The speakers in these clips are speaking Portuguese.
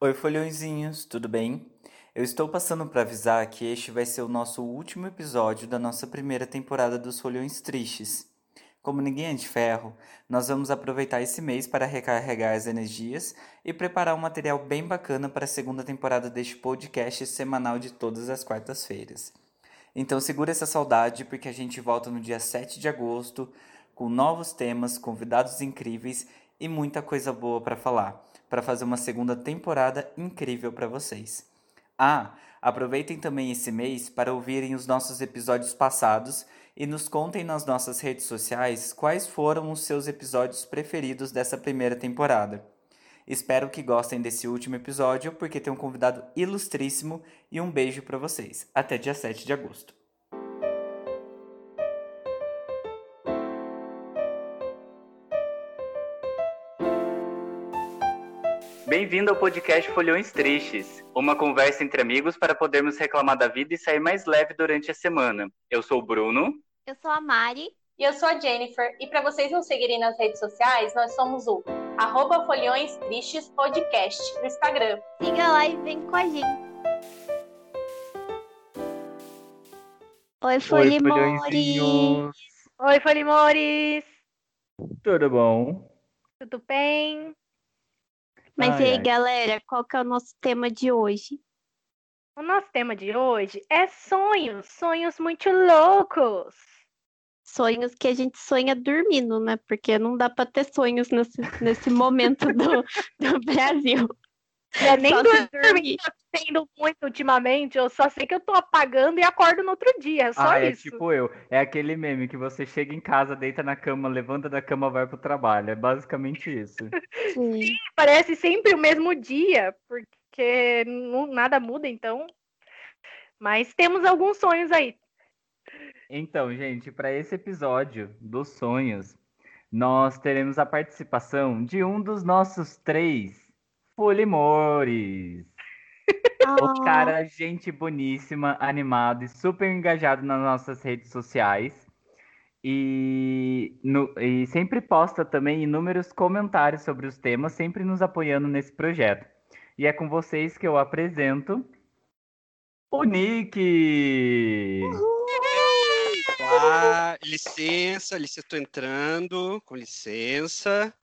Oi, folhõezinhos, tudo bem? Eu estou passando para avisar que este vai ser o nosso último episódio da nossa primeira temporada dos Folhões Tristes. Como ninguém é de ferro, nós vamos aproveitar esse mês para recarregar as energias e preparar um material bem bacana para a segunda temporada deste podcast semanal de todas as quartas-feiras. Então segura essa saudade porque a gente volta no dia 7 de agosto com novos temas, convidados incríveis e muita coisa boa para falar, para fazer uma segunda temporada incrível para vocês. Ah, aproveitem também esse mês para ouvirem os nossos episódios passados e nos contem nas nossas redes sociais quais foram os seus episódios preferidos dessa primeira temporada. Espero que gostem desse último episódio, porque tem um convidado ilustríssimo e um beijo para vocês. Até dia 7 de agosto. Bem-vindo ao podcast Folhões Tristes, uma conversa entre amigos para podermos reclamar da vida e sair mais leve durante a semana. Eu sou o Bruno. Eu sou a Mari. E eu sou a Jennifer. E para vocês nos seguirem nas redes sociais, nós somos o arroba Folhões Tristes Podcast no Instagram. Siga lá e vem com a gente. Oi, Folimores! Oi, Folimores! Tudo bom? Tudo bem? Mas ai, e aí, ai. galera, qual que é o nosso tema de hoje? O nosso tema de hoje é sonhos, sonhos muito loucos sonhos que a gente sonha dormindo, né? Porque não dá para ter sonhos nesse, nesse momento do, do Brasil. É, nem dormir tendo muito ultimamente, eu só sei que eu tô apagando e acordo no outro dia, é só ah, isso. É tipo eu, é aquele meme que você chega em casa, deita na cama, levanta da cama, vai pro trabalho, é basicamente isso. Sim, Sim parece sempre o mesmo dia, porque não, nada muda, então. Mas temos alguns sonhos aí. Então, gente, para esse episódio dos sonhos, nós teremos a participação de um dos nossos três Polimores. O cara, gente boníssima, animado e super engajado nas nossas redes sociais. E, no, e sempre posta também inúmeros comentários sobre os temas, sempre nos apoiando nesse projeto. E é com vocês que eu apresento o Nick! Uhul. Olá, licença, licença, estou entrando, com licença.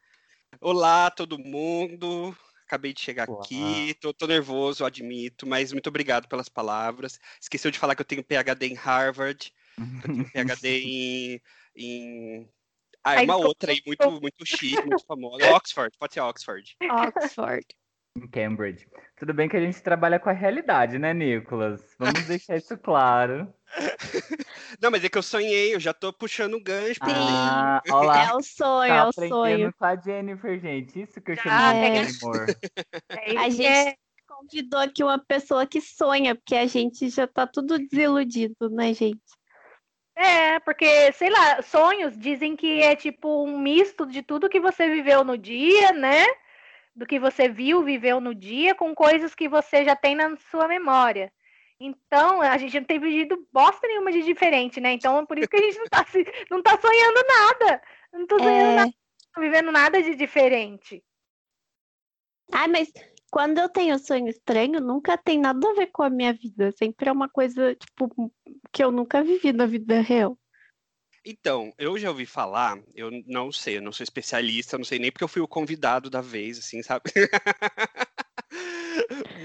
Olá, todo mundo. Acabei de chegar Olá. aqui, tô, tô, nervoso, admito, mas muito obrigado pelas palavras. Esqueceu de falar que eu tenho PhD em Harvard, eu tenho PhD em, em... Ah, é uma outra aí, muito, muito chique, muito famosa. Oxford, pode ser Oxford. Oxford em Cambridge. Tudo bem que a gente trabalha com a realidade, né, Nicolas? Vamos deixar isso claro. Não, mas é que eu sonhei, eu já tô puxando o gancho. Ah, olá. É o sonho, tá é o sonho. com a Jennifer, gente. Isso que eu chamo ah, de é. amor. É a gente convidou aqui uma pessoa que sonha, porque a gente já tá tudo desiludido, né, gente? É, porque, sei lá, sonhos dizem que é tipo um misto de tudo que você viveu no dia, né? Do que você viu, viveu no dia, com coisas que você já tem na sua memória. Então, a gente não tem vivido bosta nenhuma de diferente, né? Então, por isso que a gente não tá, não tá sonhando nada. Não tô sonhando é... nada, não tô vivendo nada de diferente. Ah, mas quando eu tenho sonho estranho, nunca tem nada a ver com a minha vida. Sempre é uma coisa, tipo, que eu nunca vivi na vida real. Então, eu já ouvi falar, eu não sei, eu não sou especialista, não sei nem porque eu fui o convidado da vez, assim, sabe?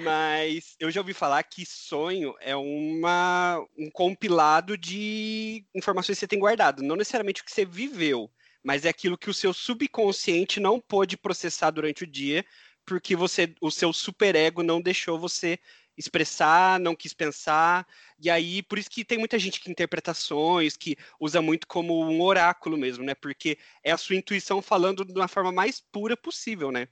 Mas eu já ouvi falar que sonho é uma, um compilado de informações que você tem guardado, não necessariamente o que você viveu, mas é aquilo que o seu subconsciente não pôde processar durante o dia, porque você, o seu superego não deixou você expressar, não quis pensar. E aí, por isso que tem muita gente que interpretações, que usa muito como um oráculo mesmo, né? Porque é a sua intuição falando de uma forma mais pura possível, né?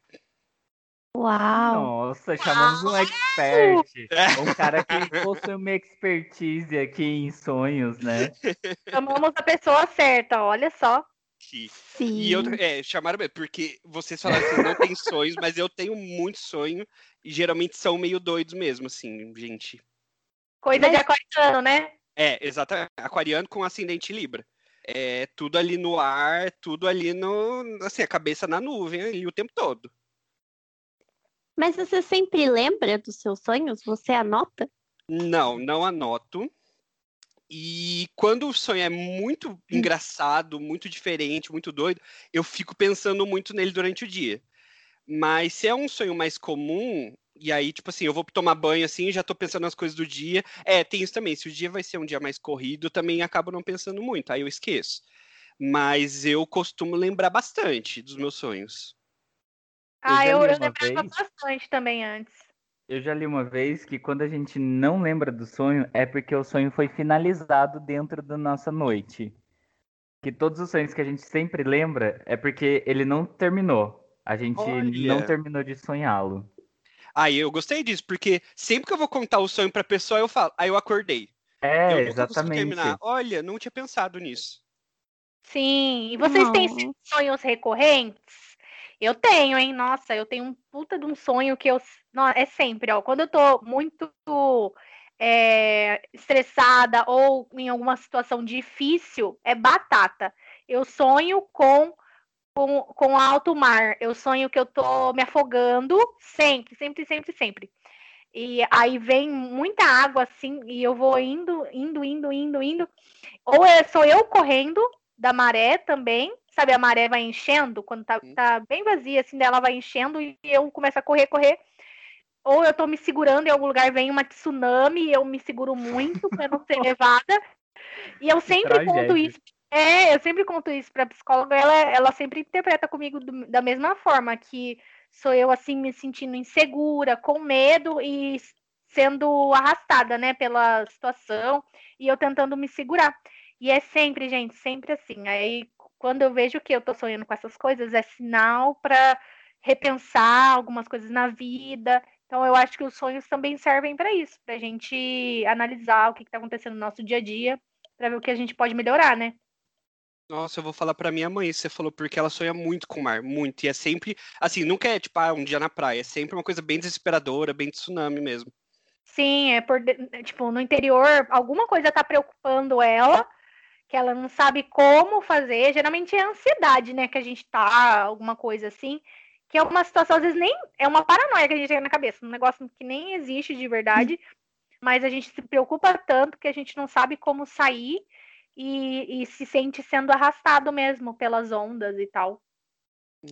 Uau! Nossa, chamamos um expert. É. Um cara que possui uma expertise aqui em sonhos, né? Chamamos a pessoa certa, olha só. Sim. E eu, é, chamaram porque vocês falaram que não tem sonhos, mas eu tenho muito sonho e geralmente são meio doidos mesmo, assim, gente. Coisa mas... de aquariano, né? É, exatamente. Aquariano com ascendente Libra. É tudo ali no ar, tudo ali no. Assim, a cabeça na nuvem ali o tempo todo. Mas você sempre lembra dos seus sonhos? Você anota? Não, não anoto. E quando o sonho é muito engraçado, muito diferente, muito doido, eu fico pensando muito nele durante o dia. Mas se é um sonho mais comum, e aí, tipo assim, eu vou tomar banho assim, já tô pensando nas coisas do dia. É, tem isso também. Se o dia vai ser um dia mais corrido, também acabo não pensando muito, aí eu esqueço. Mas eu costumo lembrar bastante dos meus sonhos. Ah, eu, eu uma lembrava vez. bastante também antes. Eu já li uma vez que quando a gente não lembra do sonho, é porque o sonho foi finalizado dentro da nossa noite. Que todos os sonhos que a gente sempre lembra é porque ele não terminou. A gente Olha. não terminou de sonhá-lo. Aí eu gostei disso, porque sempre que eu vou contar o sonho pra pessoa, eu falo, aí eu acordei. É, eu exatamente. terminar. Olha, não tinha pensado nisso. Sim. E vocês têm Não. sonhos recorrentes? Eu tenho, hein? Nossa, eu tenho um puta de um sonho que eu. Não, é sempre, ó. Quando eu tô muito é, estressada ou em alguma situação difícil, é batata. Eu sonho com, com, com alto mar. Eu sonho que eu tô me afogando sempre, sempre, sempre, sempre. E aí vem muita água assim, e eu vou indo, indo, indo, indo, indo. Ou é, sou eu correndo da maré também, sabe? A maré vai enchendo, quando tá, tá bem vazia, assim, dela vai enchendo e eu começo a correr, correr. Ou eu tô me segurando em algum lugar, vem uma tsunami e eu me seguro muito pra não ser levada. E eu sempre conto isso. É, eu sempre conto isso pra psicóloga, ela, ela sempre interpreta comigo do- da mesma forma, que sou eu, assim, me sentindo insegura, com medo e sendo arrastada, né, pela situação, e eu tentando me segurar. E é sempre, gente, sempre assim. Aí, quando eu vejo que eu tô sonhando com essas coisas, é sinal para repensar algumas coisas na vida. Então, eu acho que os sonhos também servem para isso, pra gente analisar o que, que tá acontecendo no nosso dia a dia, para ver o que a gente pode melhorar, né? Nossa, eu vou falar pra minha mãe, você falou, porque ela sonha muito com o mar, muito. E é sempre, assim, nunca é tipo, ah, um dia na praia, é sempre uma coisa bem desesperadora, bem tsunami mesmo. Sim, é por, tipo, no interior, alguma coisa tá preocupando ela, que ela não sabe como fazer. Geralmente é ansiedade, né, que a gente tá, alguma coisa assim, que é uma situação, às vezes nem, é uma paranoia que a gente tem na cabeça, um negócio que nem existe de verdade, mas a gente se preocupa tanto que a gente não sabe como sair e, e se sente sendo arrastado mesmo pelas ondas e tal.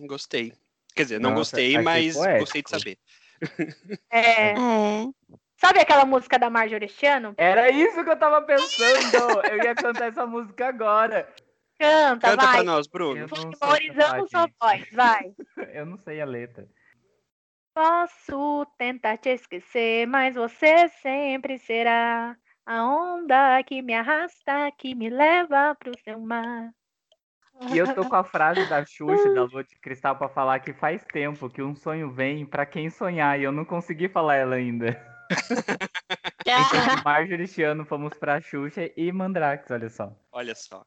Gostei. Quer dizer, não Nossa, gostei, achei mas poético. gostei de saber. É, É. sabe aquela música da Marjorie Orestiano? Era isso que eu tava pensando! Eu ia cantar essa música agora. Canta, Canta vai. pra nós, Bruno. Eu não sei Memorizando sua voz, vai. Eu não sei a letra. Posso tentar te esquecer, mas você sempre será a onda que me arrasta, que me leva pro seu mar. E eu tô com a frase da Xuxa, da Lua de Cristal, pra falar que faz tempo que um sonho vem pra quem sonhar, e eu não consegui falar ela ainda. Então, de Marjorie este ano fomos pra Xuxa e Mandrax, olha só. Olha só.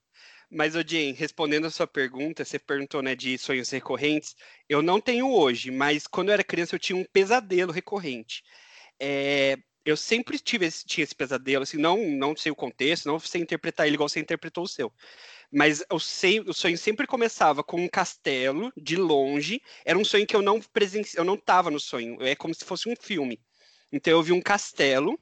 Mas, Jane, respondendo a sua pergunta, você perguntou, né, de sonhos recorrentes. Eu não tenho hoje, mas quando eu era criança eu tinha um pesadelo recorrente. É, eu sempre tive esse, tinha esse pesadelo, assim, não, não sei o contexto, não sei interpretar ele igual você interpretou o seu. Mas eu sei, o sonho sempre começava com um castelo de longe. Era um sonho que eu não eu não tava no sonho. É como se fosse um filme. Então eu vi um castelo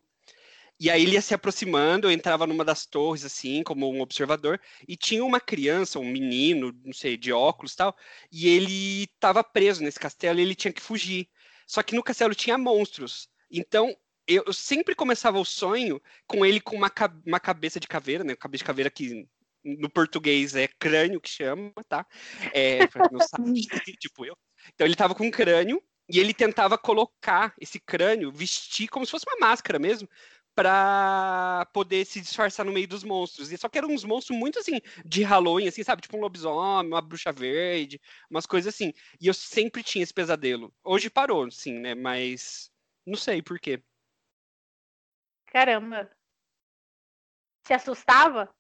e aí ele ia se aproximando, eu entrava numa das torres, assim, como um observador, e tinha uma criança, um menino, não sei, de óculos tal, e ele estava preso nesse castelo e ele tinha que fugir. Só que no castelo tinha monstros. Então, eu, sempre começava o sonho com ele com uma, uma cabeça de caveira, né? Cabeça de caveira que no português é crânio que chama, tá? É, não sabe, tipo eu. Então ele tava com um crânio e ele tentava colocar esse crânio, vestir como se fosse uma máscara mesmo, pra poder se disfarçar no meio dos monstros. E só que eram uns monstros muito assim, de Halloween, assim, sabe? Tipo um lobisomem, uma bruxa verde, umas coisas assim. E eu sempre tinha esse pesadelo. Hoje parou, sim, né? Mas não sei por quê. Caramba. Se assustava?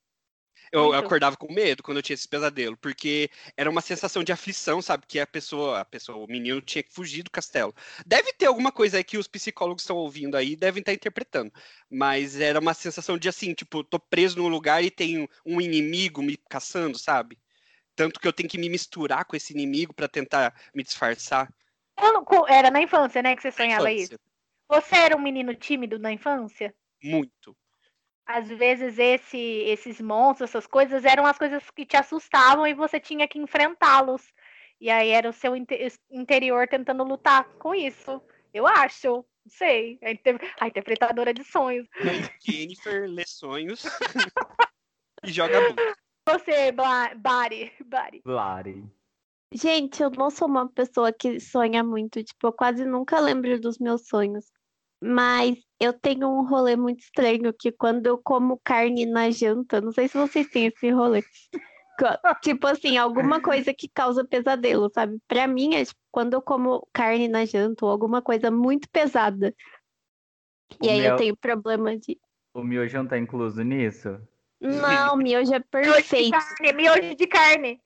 Eu acordava com medo quando eu tinha esse pesadelo, porque era uma sensação de aflição, sabe? Que a pessoa, a pessoa, o menino tinha que fugir do castelo. Deve ter alguma coisa aí que os psicólogos estão ouvindo aí, devem estar interpretando. Mas era uma sensação de assim, tipo, tô preso num lugar e tem um inimigo me caçando, sabe? Tanto que eu tenho que me misturar com esse inimigo para tentar me disfarçar. Era na infância, né, que você sonhava isso? Você era um menino tímido na infância? Muito. Às vezes esse, esses monstros, essas coisas, eram as coisas que te assustavam e você tinha que enfrentá-los. E aí era o seu inte- interior tentando lutar com isso. Eu acho. Não sei. A, inter- a interpretadora de sonhos. Jennifer lê sonhos e joga. Você, Bari. Bari. Lari. Gente, eu não sou uma pessoa que sonha muito, tipo, eu quase nunca lembro dos meus sonhos. Mas eu tenho um rolê muito estranho que quando eu como carne na janta, não sei se vocês têm esse rolê. Tipo assim, alguma coisa que causa pesadelo, sabe? Pra mim, é tipo, quando eu como carne na janta ou alguma coisa muito pesada. E O aí eu tenho problema de. O miojo não tá incluso nisso? Não, miojo é Miojo de perfeito. carne. Miojo de carne.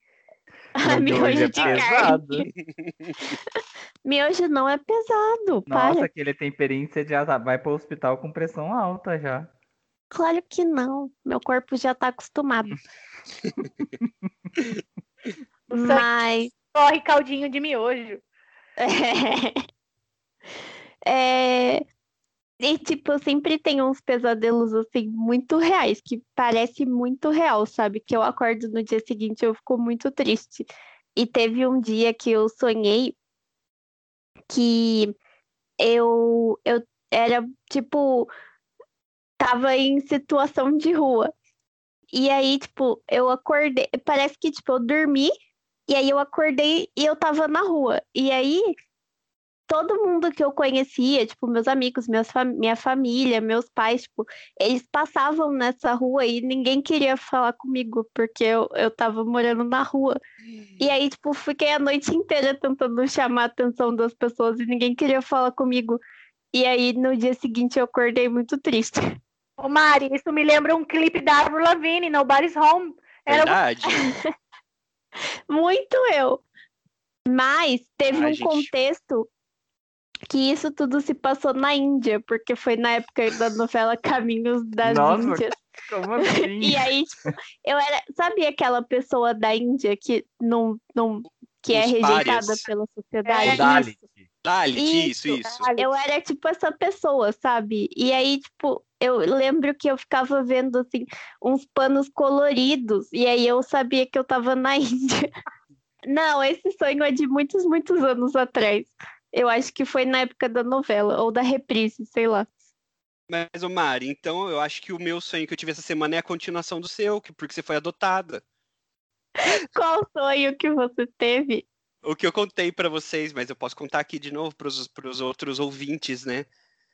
Miojo é de carne. Miojo não é pesado, Nossa, para. aquele temperinho você já tá- vai pro hospital com pressão alta já. Claro que não. Meu corpo já tá acostumado. Sangue Mas corre caldinho de miojo. é... E tipo, eu sempre tenho uns pesadelos assim muito reais, que parece muito real, sabe? Que eu acordo no dia seguinte e eu fico muito triste. E teve um dia que eu sonhei que eu eu era tipo tava em situação de rua. E aí, tipo, eu acordei, parece que tipo eu dormi e aí eu acordei e eu tava na rua. E aí todo mundo que eu conhecia, tipo, meus amigos, meus fam- minha família, meus pais, tipo, eles passavam nessa rua e ninguém queria falar comigo, porque eu, eu tava morando na rua. E aí, tipo, fiquei a noite inteira tentando chamar a atenção das pessoas e ninguém queria falar comigo. E aí, no dia seguinte, eu acordei muito triste. Ô, Mari, isso me lembra um clipe da Avril Lavigne, Nobody's Home. Era Verdade. Muito eu. Mas teve Ai, um gente. contexto que isso tudo se passou na Índia, porque foi na época da novela Caminhos das Nossa, Índias. Como assim? E aí, tipo, eu era, sabe aquela pessoa da Índia que não, não que é Os rejeitada párias. pela sociedade? É, Dalit. Dalit, isso, isso. Eu era tipo essa pessoa, sabe? E aí, tipo, eu lembro que eu ficava vendo assim uns panos coloridos e aí eu sabia que eu tava na Índia. Não, esse sonho é de muitos, muitos anos atrás. Eu acho que foi na época da novela ou da reprise, sei lá. Mas, ô Mari, então eu acho que o meu sonho que eu tive essa semana é a continuação do seu, que- porque você foi adotada. Qual sonho que você teve? O que eu contei pra vocês, mas eu posso contar aqui de novo pros, pros outros ouvintes, né?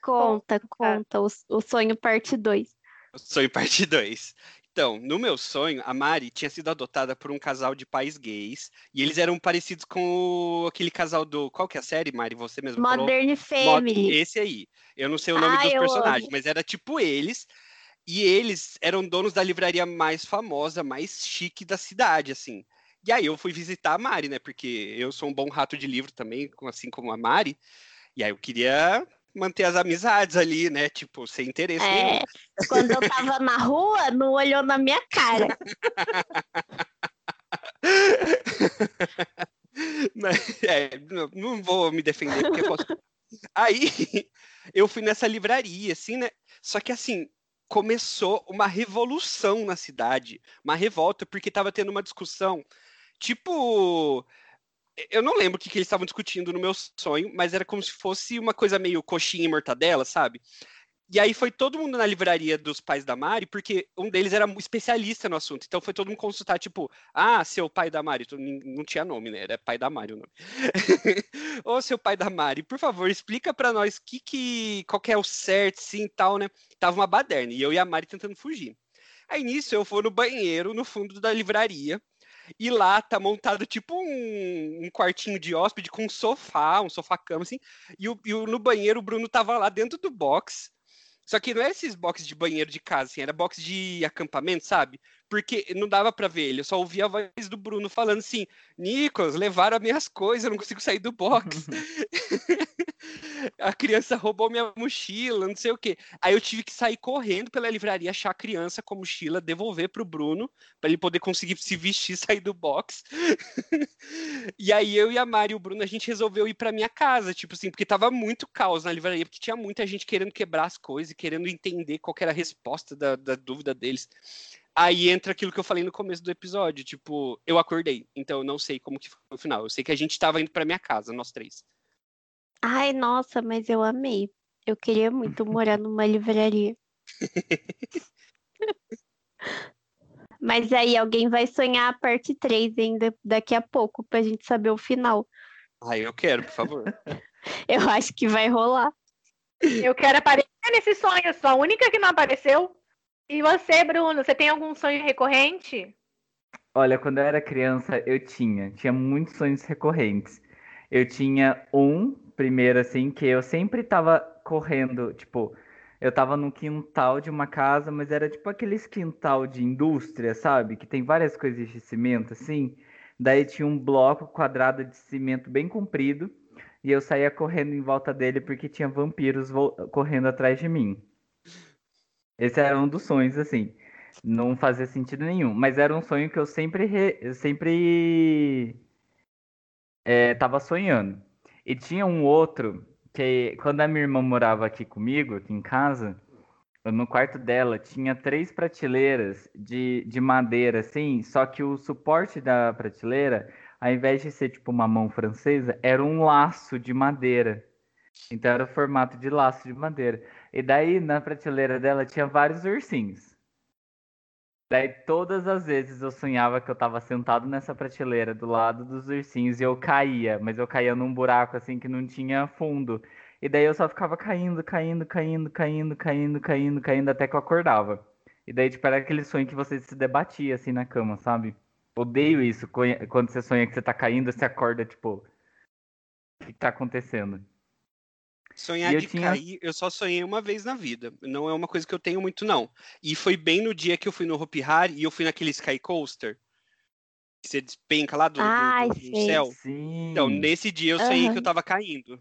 Conta, conta, o, o sonho parte 2. O sonho parte 2. Então, no meu sonho, a Mari tinha sido adotada por um casal de pais gays, e eles eram parecidos com o- aquele casal do... Qual que é a série, Mari? Você mesmo falou? Modern Mod- Family. Esse aí. Eu não sei o nome Ah, dos personagens, amo. mas era tipo eles. E eles eram donos da livraria mais famosa, mais chique da cidade, assim. E aí eu fui visitar a Mari, né? Porque eu sou um bom rato de livro também, assim como a Mari. E aí eu queria manter as amizades ali, né? Tipo, sem interesse nenhum. É, quando eu tava na rua, não olhou na minha cara. Mas, é, não, não vou me defender, porque eu posso. Aí eu fui nessa livraria, assim, né? Só que assim, começou uma revolução na cidade, uma revolta, porque tava tendo uma discussão, tipo. Eu não lembro o que, que eles estavam discutindo no meu sonho, mas era como se fosse uma coisa meio coxinha e mortadela, sabe? E aí foi todo mundo na livraria dos pais da Mari, porque um deles era especialista no assunto. Então foi todo mundo consultar, tipo, ah, seu pai da Mari. Não tinha nome, né? Era pai da Mari o nome. Ô, seu pai da Mari, por favor, explica pra nós que, que, qual que é o certo, sim tal, né? Tava uma baderna, e eu e a Mari tentando fugir. Aí nisso eu vou no banheiro, no fundo da livraria, e lá tá montado tipo um, um quartinho de hóspede com um sofá, um sofá-cama, assim, e, o- e o- no banheiro o Bruno tava lá dentro do box. Só que não é esses boxes de banheiro de casa, assim, era box de acampamento, sabe? Porque não dava pra ver ele, eu só ouvia a voz do Bruno falando assim: Nicolas, levaram as minhas coisas, eu não consigo sair do box. a criança roubou minha mochila, não sei o quê. Aí eu tive que sair correndo pela livraria, achar a criança com a mochila, devolver pro Bruno, para ele poder conseguir se vestir, sair do box. e aí eu e a Mari e o Bruno, a gente resolveu ir pra minha casa, tipo assim, porque tava muito caos na livraria, porque tinha muita gente querendo quebrar as coisas, querendo entender qual era a resposta da, da dúvida deles. Aí entra aquilo que eu falei no começo do episódio, tipo, eu acordei, então eu não sei como que foi o final. Eu sei que a gente tava indo pra minha casa, nós três. Ai, nossa, mas eu amei. Eu queria muito morar numa livraria. Mas aí alguém vai sonhar a parte 3 ainda daqui a pouco pra gente saber o final. Ai, eu quero, por favor. Eu acho que vai rolar. Eu quero aparecer nesse sonho, sou a única que não apareceu. E você, Bruno, você tem algum sonho recorrente? Olha, quando eu era criança, eu tinha. Tinha muitos sonhos recorrentes. Eu tinha um, primeiro, assim, que eu sempre tava correndo, tipo, eu tava no quintal de uma casa, mas era tipo aqueles quintal de indústria, sabe? Que tem várias coisas de cimento, assim. Daí tinha um bloco quadrado de cimento bem comprido. E eu saía correndo em volta dele porque tinha vampiros correndo atrás de mim. Esse era um dos sonhos, assim. Não fazia sentido nenhum. Mas era um sonho que eu sempre, re... eu sempre é, tava sonhando. E tinha um outro que, quando a minha irmã morava aqui comigo, aqui em casa, no quarto dela tinha três prateleiras de, de madeira, assim, só que o suporte da prateleira, ao invés de ser tipo uma mão francesa, era um laço de madeira. Então era o formato de laço de madeira. E daí na prateleira dela tinha vários ursinhos. Daí todas as vezes eu sonhava que eu tava sentado nessa prateleira do lado dos ursinhos e eu caía, mas eu caía num buraco assim que não tinha fundo. E daí eu só ficava caindo, caindo, caindo, caindo, caindo, caindo, caindo até que eu acordava. E daí, tipo, era aquele sonho que você se debatia assim na cama, sabe? Odeio isso, quando você sonha que você tá caindo, você acorda, tipo, o que tá acontecendo? Sonhar de tinha... cair, eu só sonhei uma vez na vida. Não é uma coisa que eu tenho muito, não. E foi bem no dia que eu fui no Hopi Hari e eu fui naquele Sky Coaster. Que você despenca lá do, Ai, do, do, do céu. Sim. Então, nesse dia eu sonhei uhum. que eu tava caindo.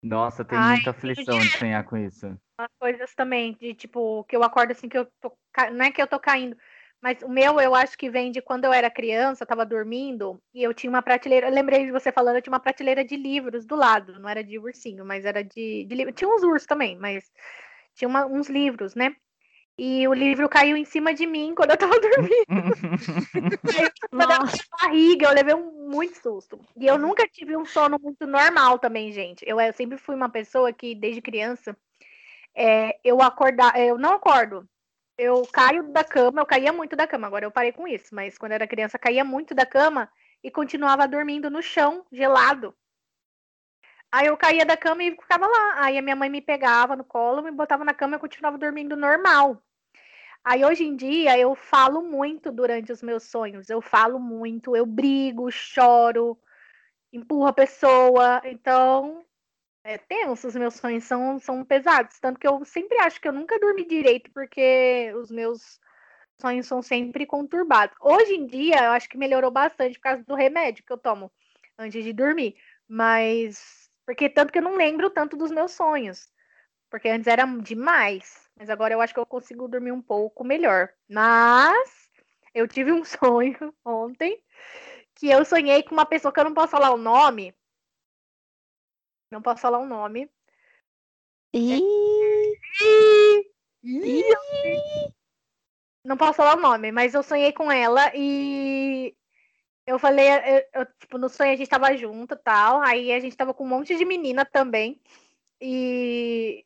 Nossa, tem muita aflição de sonhar com isso. As coisas também, de tipo, que eu acordo assim que eu tô. Não é que eu tô caindo, mas o meu, eu acho que vem de quando eu era criança, estava dormindo, e eu tinha uma prateleira. Eu lembrei de você falando, eu tinha uma prateleira de livros do lado. Não era de ursinho, mas era de, de livro. Tinha uns ursos também, mas tinha uma, uns livros, né? E o livro caiu em cima de mim quando eu tava dormindo. caiu da minha barriga, eu levei um muito susto. E eu nunca tive um sono muito normal também, gente. Eu, eu sempre fui uma pessoa que, desde criança, é, eu acordar, eu não acordo eu caio da cama, eu caía muito da cama, agora eu parei com isso, mas quando eu era criança, caía muito da cama e continuava dormindo no chão, gelado. Aí eu caía da cama e ficava lá. Aí a minha mãe me pegava no colo, me botava na cama e continuava dormindo normal. Aí hoje em dia eu falo muito durante os meus sonhos. Eu falo muito, eu brigo, choro, empurro a pessoa. Então é tenso, os meus sonhos são, são pesados. Tanto que eu sempre acho que eu nunca dormi direito, porque os meus sonhos são sempre conturbados. Hoje em dia, eu acho que melhorou bastante por causa do remédio que eu tomo antes de dormir. Mas. Porque tanto que eu não lembro tanto dos meus sonhos. Porque antes era demais. Mas agora eu acho que eu consigo dormir um pouco melhor. Mas eu tive um sonho ontem que eu sonhei com uma pessoa que eu não posso falar o nome, não posso falar o um nome. E... Não posso falar o nome, mas eu sonhei com ela e eu falei, eu, eu, tipo, no sonho a gente tava junto tal, aí a gente tava com um monte de menina também. E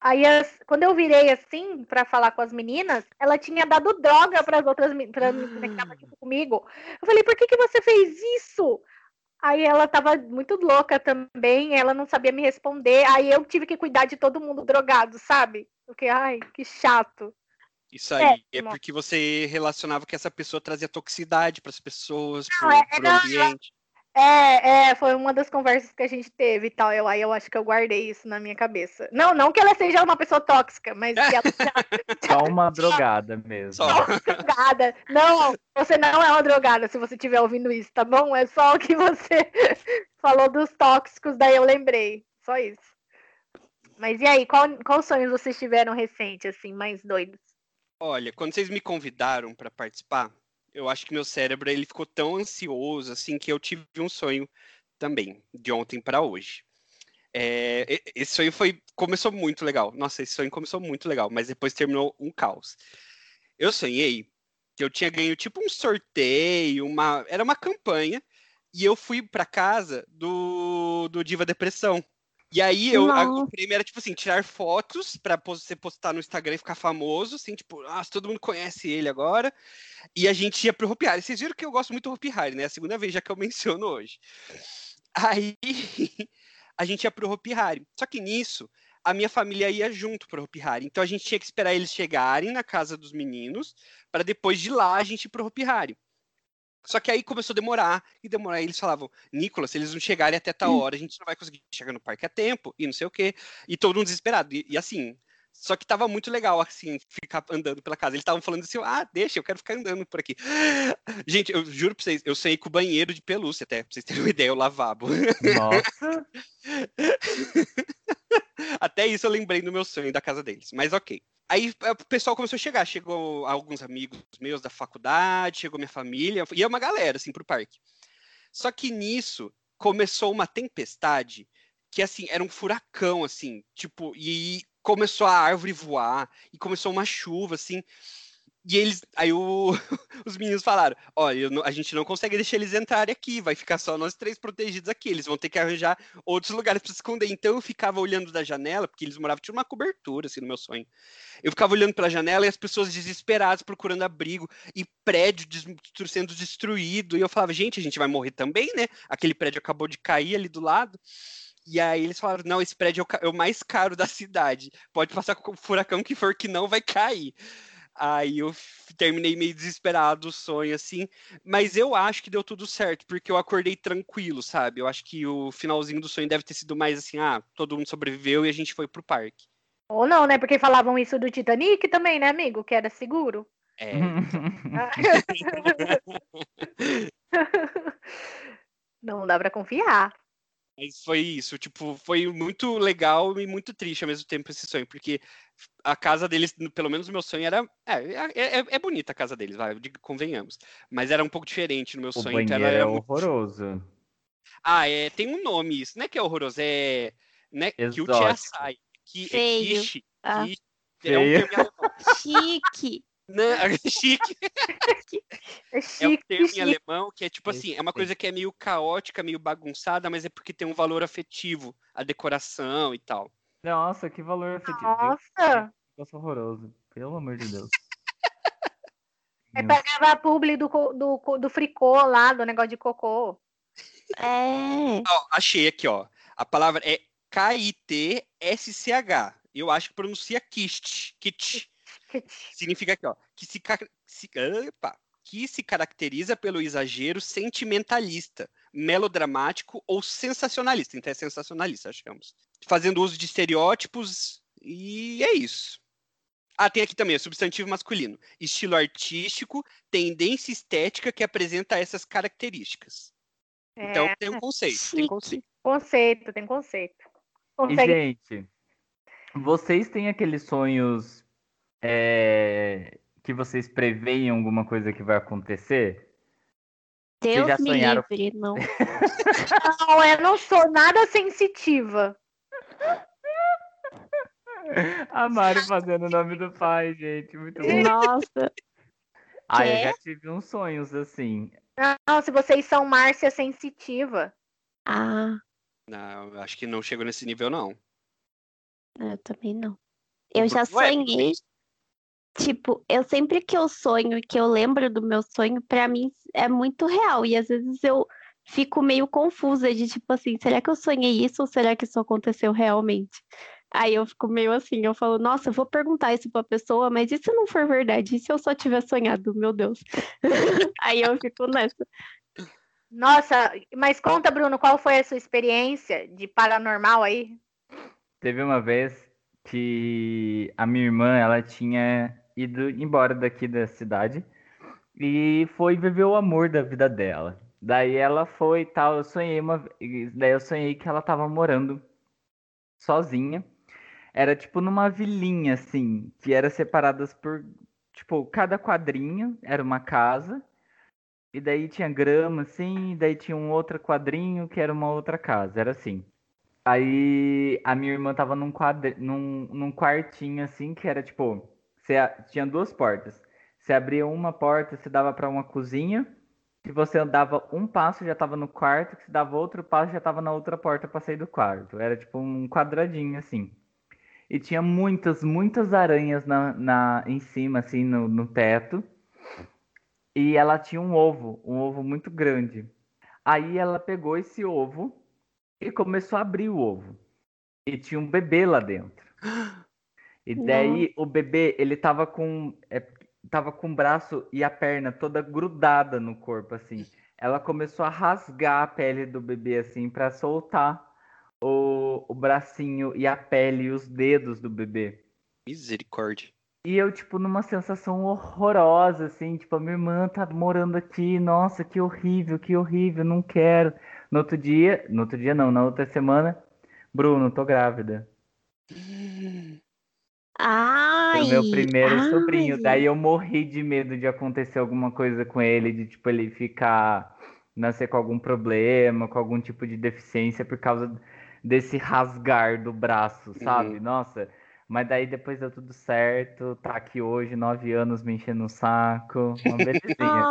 aí as, quando eu virei assim para falar com as meninas, ela tinha dado droga para as outras pra meninas que estavam aqui comigo. Eu falei, por que que você fez isso? Aí ela tava muito louca também, ela não sabia me responder. Aí eu tive que cuidar de todo mundo drogado, sabe? Porque, ai, que chato. Isso aí é, é porque você relacionava que essa pessoa trazia toxicidade para as pessoas, para o é, ambiente. É, é, foi uma das conversas que a gente teve e tal. Eu, aí eu acho que eu guardei isso na minha cabeça. Não, não que ela seja uma pessoa tóxica, mas que ela Só uma drogada mesmo. Só uma drogada. Não, você não é uma drogada se você estiver ouvindo isso, tá bom? É só o que você falou dos tóxicos, daí eu lembrei. Só isso. Mas e aí, qual, qual sonhos vocês tiveram recente, assim, mais doidos? Olha, quando vocês me convidaram para participar, eu acho que meu cérebro ele ficou tão ansioso assim que eu tive um sonho também de ontem para hoje. É, esse sonho foi começou muito legal. Nossa, esse sonho começou muito legal, mas depois terminou um caos. Eu sonhei que eu tinha ganho tipo um sorteio, uma era uma campanha e eu fui para casa do, do Diva Depressão. E aí eu, a, o prêmio era tipo assim, tirar fotos para você postar no Instagram e ficar famoso, assim, tipo, nossa, todo mundo conhece ele agora. E a gente ia pro Hopi Hari. Vocês viram que eu gosto muito do Hopi Hari, né? É a segunda vez já que eu menciono hoje. Aí a gente ia pro Hopi Hari. Só que nisso, a minha família ia junto pro Hopi Hari. Então a gente tinha que esperar eles chegarem na casa dos meninos, para depois de lá a gente ir pro Hopi Hari. Só que aí começou a demorar e demorar. E eles falavam, Nicolas, se eles não chegarem até tal hora, a gente não vai conseguir chegar no parque a tempo e não sei o quê. E todo mundo desesperado. E, e assim, só que tava muito legal, assim, ficar andando pela casa. Eles estavam falando assim, ah, deixa, eu quero ficar andando por aqui. Gente, eu juro pra vocês, eu saí com o banheiro de pelúcia até, pra vocês terem uma ideia, o lavabo. Nossa! até isso eu lembrei do meu sonho da casa deles, mas ok. Aí é, o pessoal começou a chegar, chegou alguns amigos meus da faculdade, chegou minha família, ia uma galera, assim, pro parque. Só que nisso começou uma tempestade que, assim, era um furacão, assim, tipo, e começou a árvore voar, e começou uma chuva, assim, e eles, aí o, os meninos falaram: olha, a gente não consegue deixar eles entrarem aqui, vai ficar só nós três protegidos aqui, eles vão ter que arranjar outros lugares para se esconder. Então eu ficava olhando da janela, porque eles moravam, tinha uma cobertura, assim, no meu sonho. Eu ficava olhando pela janela e as pessoas desesperadas procurando abrigo, e prédio des sendo destruído. E eu falava: gente, a gente vai morrer também, né? Aquele prédio acabou de cair ali do lado. E aí eles falaram: não, esse prédio é o, é o mais caro da cidade. Pode passar com o furacão que for que não vai cair. Aí eu terminei meio desesperado o sonho, assim. Mas eu acho que deu tudo certo, porque eu acordei tranquilo, sabe? Eu acho que o finalzinho do sonho deve ter sido mais assim: ah, todo mundo sobreviveu e a gente foi pro parque. Ou não, né? Porque falavam isso do Titanic também, né, amigo? Que era seguro. É. não dá pra confiar. Mas foi isso, tipo, foi muito legal e muito triste ao mesmo tempo esse sonho, porque a casa deles, pelo menos o meu sonho era. É, é, é, é bonita a casa deles, vai, convenhamos. Mas era um pouco diferente no meu o sonho. Então era, é horroroso. Muito... Ah, é, tem um nome isso, não é que é horroroso, é. Né, que o Tia sai. Que, Feio. É, kishi, ah. kishi, é um termo alemão. Chique. Não, é chique. É chique. É um termo chique. em alemão que é tipo assim, é uma coisa que é meio caótica, meio bagunçada, mas é porque tem um valor afetivo, a decoração e tal. Nossa, que valor afetivo. Nossa! Negócio horroroso. Pelo amor de Deus. É pra gravar publi do, do, do fricô lá, do negócio de cocô. É. Ó, achei aqui, ó. A palavra é K-I-T-S-C-H. Eu acho que pronuncia kist. Kit. Significa aqui, ó. Que se, se, opa, que se caracteriza pelo exagero sentimentalista, melodramático ou sensacionalista. Então é sensacionalista, achamos. Fazendo uso de estereótipos e é isso. Ah, tem aqui também, é substantivo masculino. Estilo artístico, tendência estética que apresenta essas características. É. Então tem um conceito, tem Chique. conceito. Conceito, tem conceito. E, Consegue... gente, vocês têm aqueles sonhos é, que vocês preveem alguma coisa que vai acontecer? Deus me sonharam? livre, não. Não, eu não sou nada sensitiva. A Mari fazendo o nome do pai, gente. Muito bom. Nossa. Ah, eu já tive uns sonhos assim. Não, se vocês são Márcia sensitiva. Ah, Não, eu acho que não chegou nesse nível, não. eu também não. Eu já Ué, sonhei. Tipo, eu sempre que eu sonho e que eu lembro do meu sonho, pra mim é muito real. E às vezes eu fico meio confusa de tipo assim, será que eu sonhei isso ou será que isso aconteceu realmente? Aí eu fico meio assim, eu falo, nossa, eu vou perguntar isso pra pessoa, mas e se não for verdade? E se eu só tiver sonhado? Meu Deus. Aí eu fico nessa. Nossa, mas conta, Bruno, qual foi a sua experiência de paranormal aí? Teve uma vez que a minha irmã, ela tinha ido embora daqui da cidade e foi viver o amor da vida dela. Daí ela foi e tal, eu sonhei uma, daí eu sonhei que ela tava morando sozinha Era tipo numa vilinha, assim, que era separadas por. Tipo, cada quadrinho era uma casa. E daí tinha grama, assim, e daí tinha um outro quadrinho que era uma outra casa. Era assim. Aí a minha irmã tava num, quadri... num, num quartinho, assim, que era tipo. Você... Tinha duas portas. Você abria uma porta, você dava para uma cozinha. Se você andava um passo, já tava no quarto. Se dava outro passo, já tava na outra porta pra sair do quarto. Era tipo um quadradinho, assim. E tinha muitas, muitas aranhas na, na, em cima, assim, no, no teto. E ela tinha um ovo, um ovo muito grande. Aí ela pegou esse ovo e começou a abrir o ovo. E tinha um bebê lá dentro. E daí o bebê, ele tava com. É, tava com o braço e a perna toda grudada no corpo, assim. Ela começou a rasgar a pele do bebê, assim, para soltar o, o bracinho e a pele e os dedos do bebê. Misericórdia. E eu, tipo, numa sensação horrorosa, assim, tipo, a minha irmã tá morando aqui, nossa, que horrível, que horrível, não quero. No outro dia, no outro dia não, na outra semana, Bruno, tô grávida. Ai, Foi o meu primeiro ai. sobrinho. Daí eu morri de medo de acontecer alguma coisa com ele, de tipo ele ficar nascer com algum problema, com algum tipo de deficiência por causa desse rasgar do braço, sabe? Uhum. Nossa. Mas daí depois deu tudo certo, tá aqui hoje, nove anos me enchendo o saco, uma belezinha.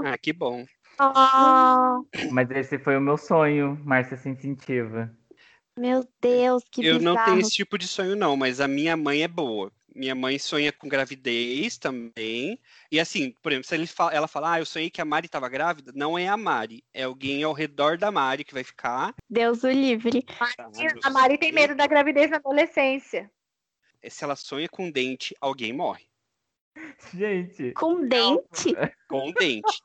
Ah, Ah, que bom. Mas esse foi o meu sonho, Márcia Sensitiva. Meu Deus, que eu não bizarro. tenho esse tipo de sonho, não, mas a minha mãe é boa. Minha mãe sonha com gravidez também. E assim, por exemplo, se ele fala- ela fala, ah, eu sonhei que a Mari estava grávida, não é a Mari, é alguém ao redor da Mari que vai ficar. Deus o livre. tá? A Mari tem medo da gravidez na adolescência. Se ela sonha com dente, alguém morre. Gente, Com dente? Com dente.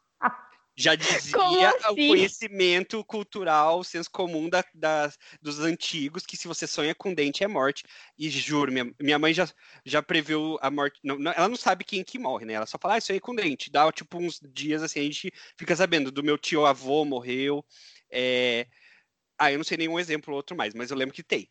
Já dizia o assim? conhecimento cultural, o senso comum da, das- dos antigos, que se você sonha com dente é morte. E juro, minha, minha mãe já, já previu a morte. não- não- ela não sabe quem que morre, né? Ela só fala, ah, sonhei com dente. Dá tipo uns dias assim, a gente fica sabendo. Do meu tio avô morreu. é, Ah, eu não sei nenhum exemplo outro mais, mas eu lembro que tem.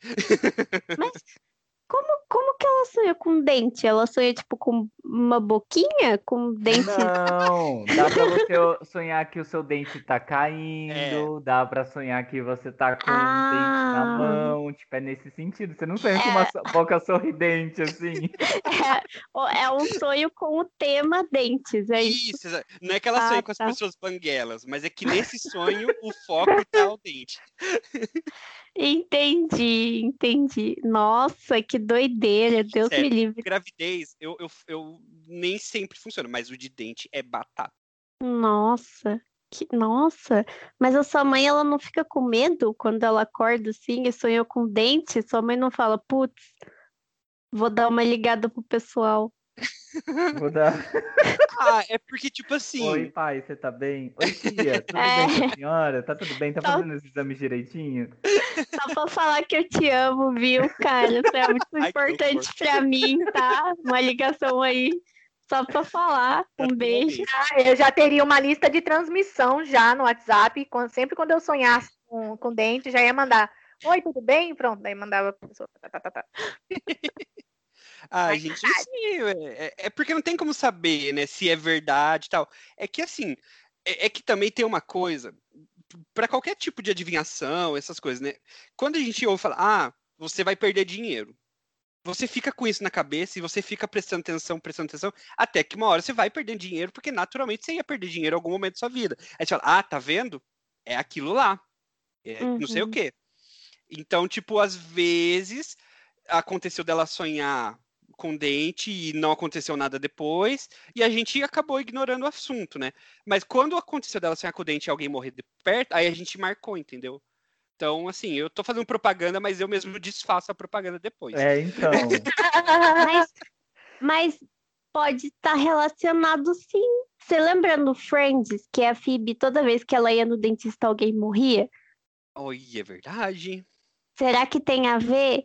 Como, como que ela sonha com dente? Ela sonha, tipo, com uma boquinha? Com dente? Não, dá pra você sonhar que o seu dente tá caindo, É. dá pra sonhar que você tá com um Ah. dente na mão, tipo, é nesse sentido. Você não sonha com uma boca sorridente, assim. É, é um sonho com o tema dentes, é isso. Isso, não é que ela Ah, sonha com as tá. pessoas banguelas, mas é que nesse sonho o foco tá o dente. Entendi, entendi. Nossa, que doideira, Deus Sério. me livre. Gravidez, eu, eu, eu nem sempre funciona, mas o de dente é batata. Nossa, que, nossa. Mas a sua mãe, ela não fica com medo quando ela acorda assim e sonhou com dente? Sua mãe não fala, putz, vou dar uma ligada pro pessoal. Vou dar. Ah, é porque, tipo assim. Oi, pai, você tá bem? Oi, tia, tudo É. bem com a senhora? Tá tudo bem? Tá Tá. fazendo os exames direitinho? Só pra falar que eu te amo, viu, cara? Isso é muito Ai, que importante pra mim, tá? Uma ligação aí. Só pra falar. Um beijo. Ah, Eu já teria uma lista de transmissão já no WhatsApp. sempre quando eu sonhasse com, com dente, já ia mandar. Oi, tudo bem? Pronto, daí mandava pra pessoa. Tá, tá, tá, tá. Ah, gente, não sei, é, é- é porque não tem como saber, né, se é verdade e tal. É que, assim, é, é que também tem uma coisa, para qualquer tipo de adivinhação, essas coisas, né? Quando a gente ouve falar, ah, você vai perder dinheiro. Você fica com isso na cabeça e você fica prestando atenção, prestando atenção, até que uma hora você vai perder dinheiro, porque naturalmente você ia perder dinheiro em algum momento da sua vida. Aí você fala, ah, tá vendo? É aquilo lá. É não sei o Uhum. quê. Então, tipo, às vezes aconteceu dela sonhar com dente e não aconteceu nada depois, e a gente acabou ignorando o assunto, né? Mas quando aconteceu dela sonhar com dente e alguém morrer de perto, aí a gente marcou, entendeu? Então, assim, eu tô fazendo propaganda, mas eu mesmo desfaço a propaganda depois. É, então. Mas, mas pode estar relacionado sim. Você lembra no Friends que a Phoebe, toda vez que ela ia no dentista, alguém morria? Oi, é verdade. Será que tem a ver?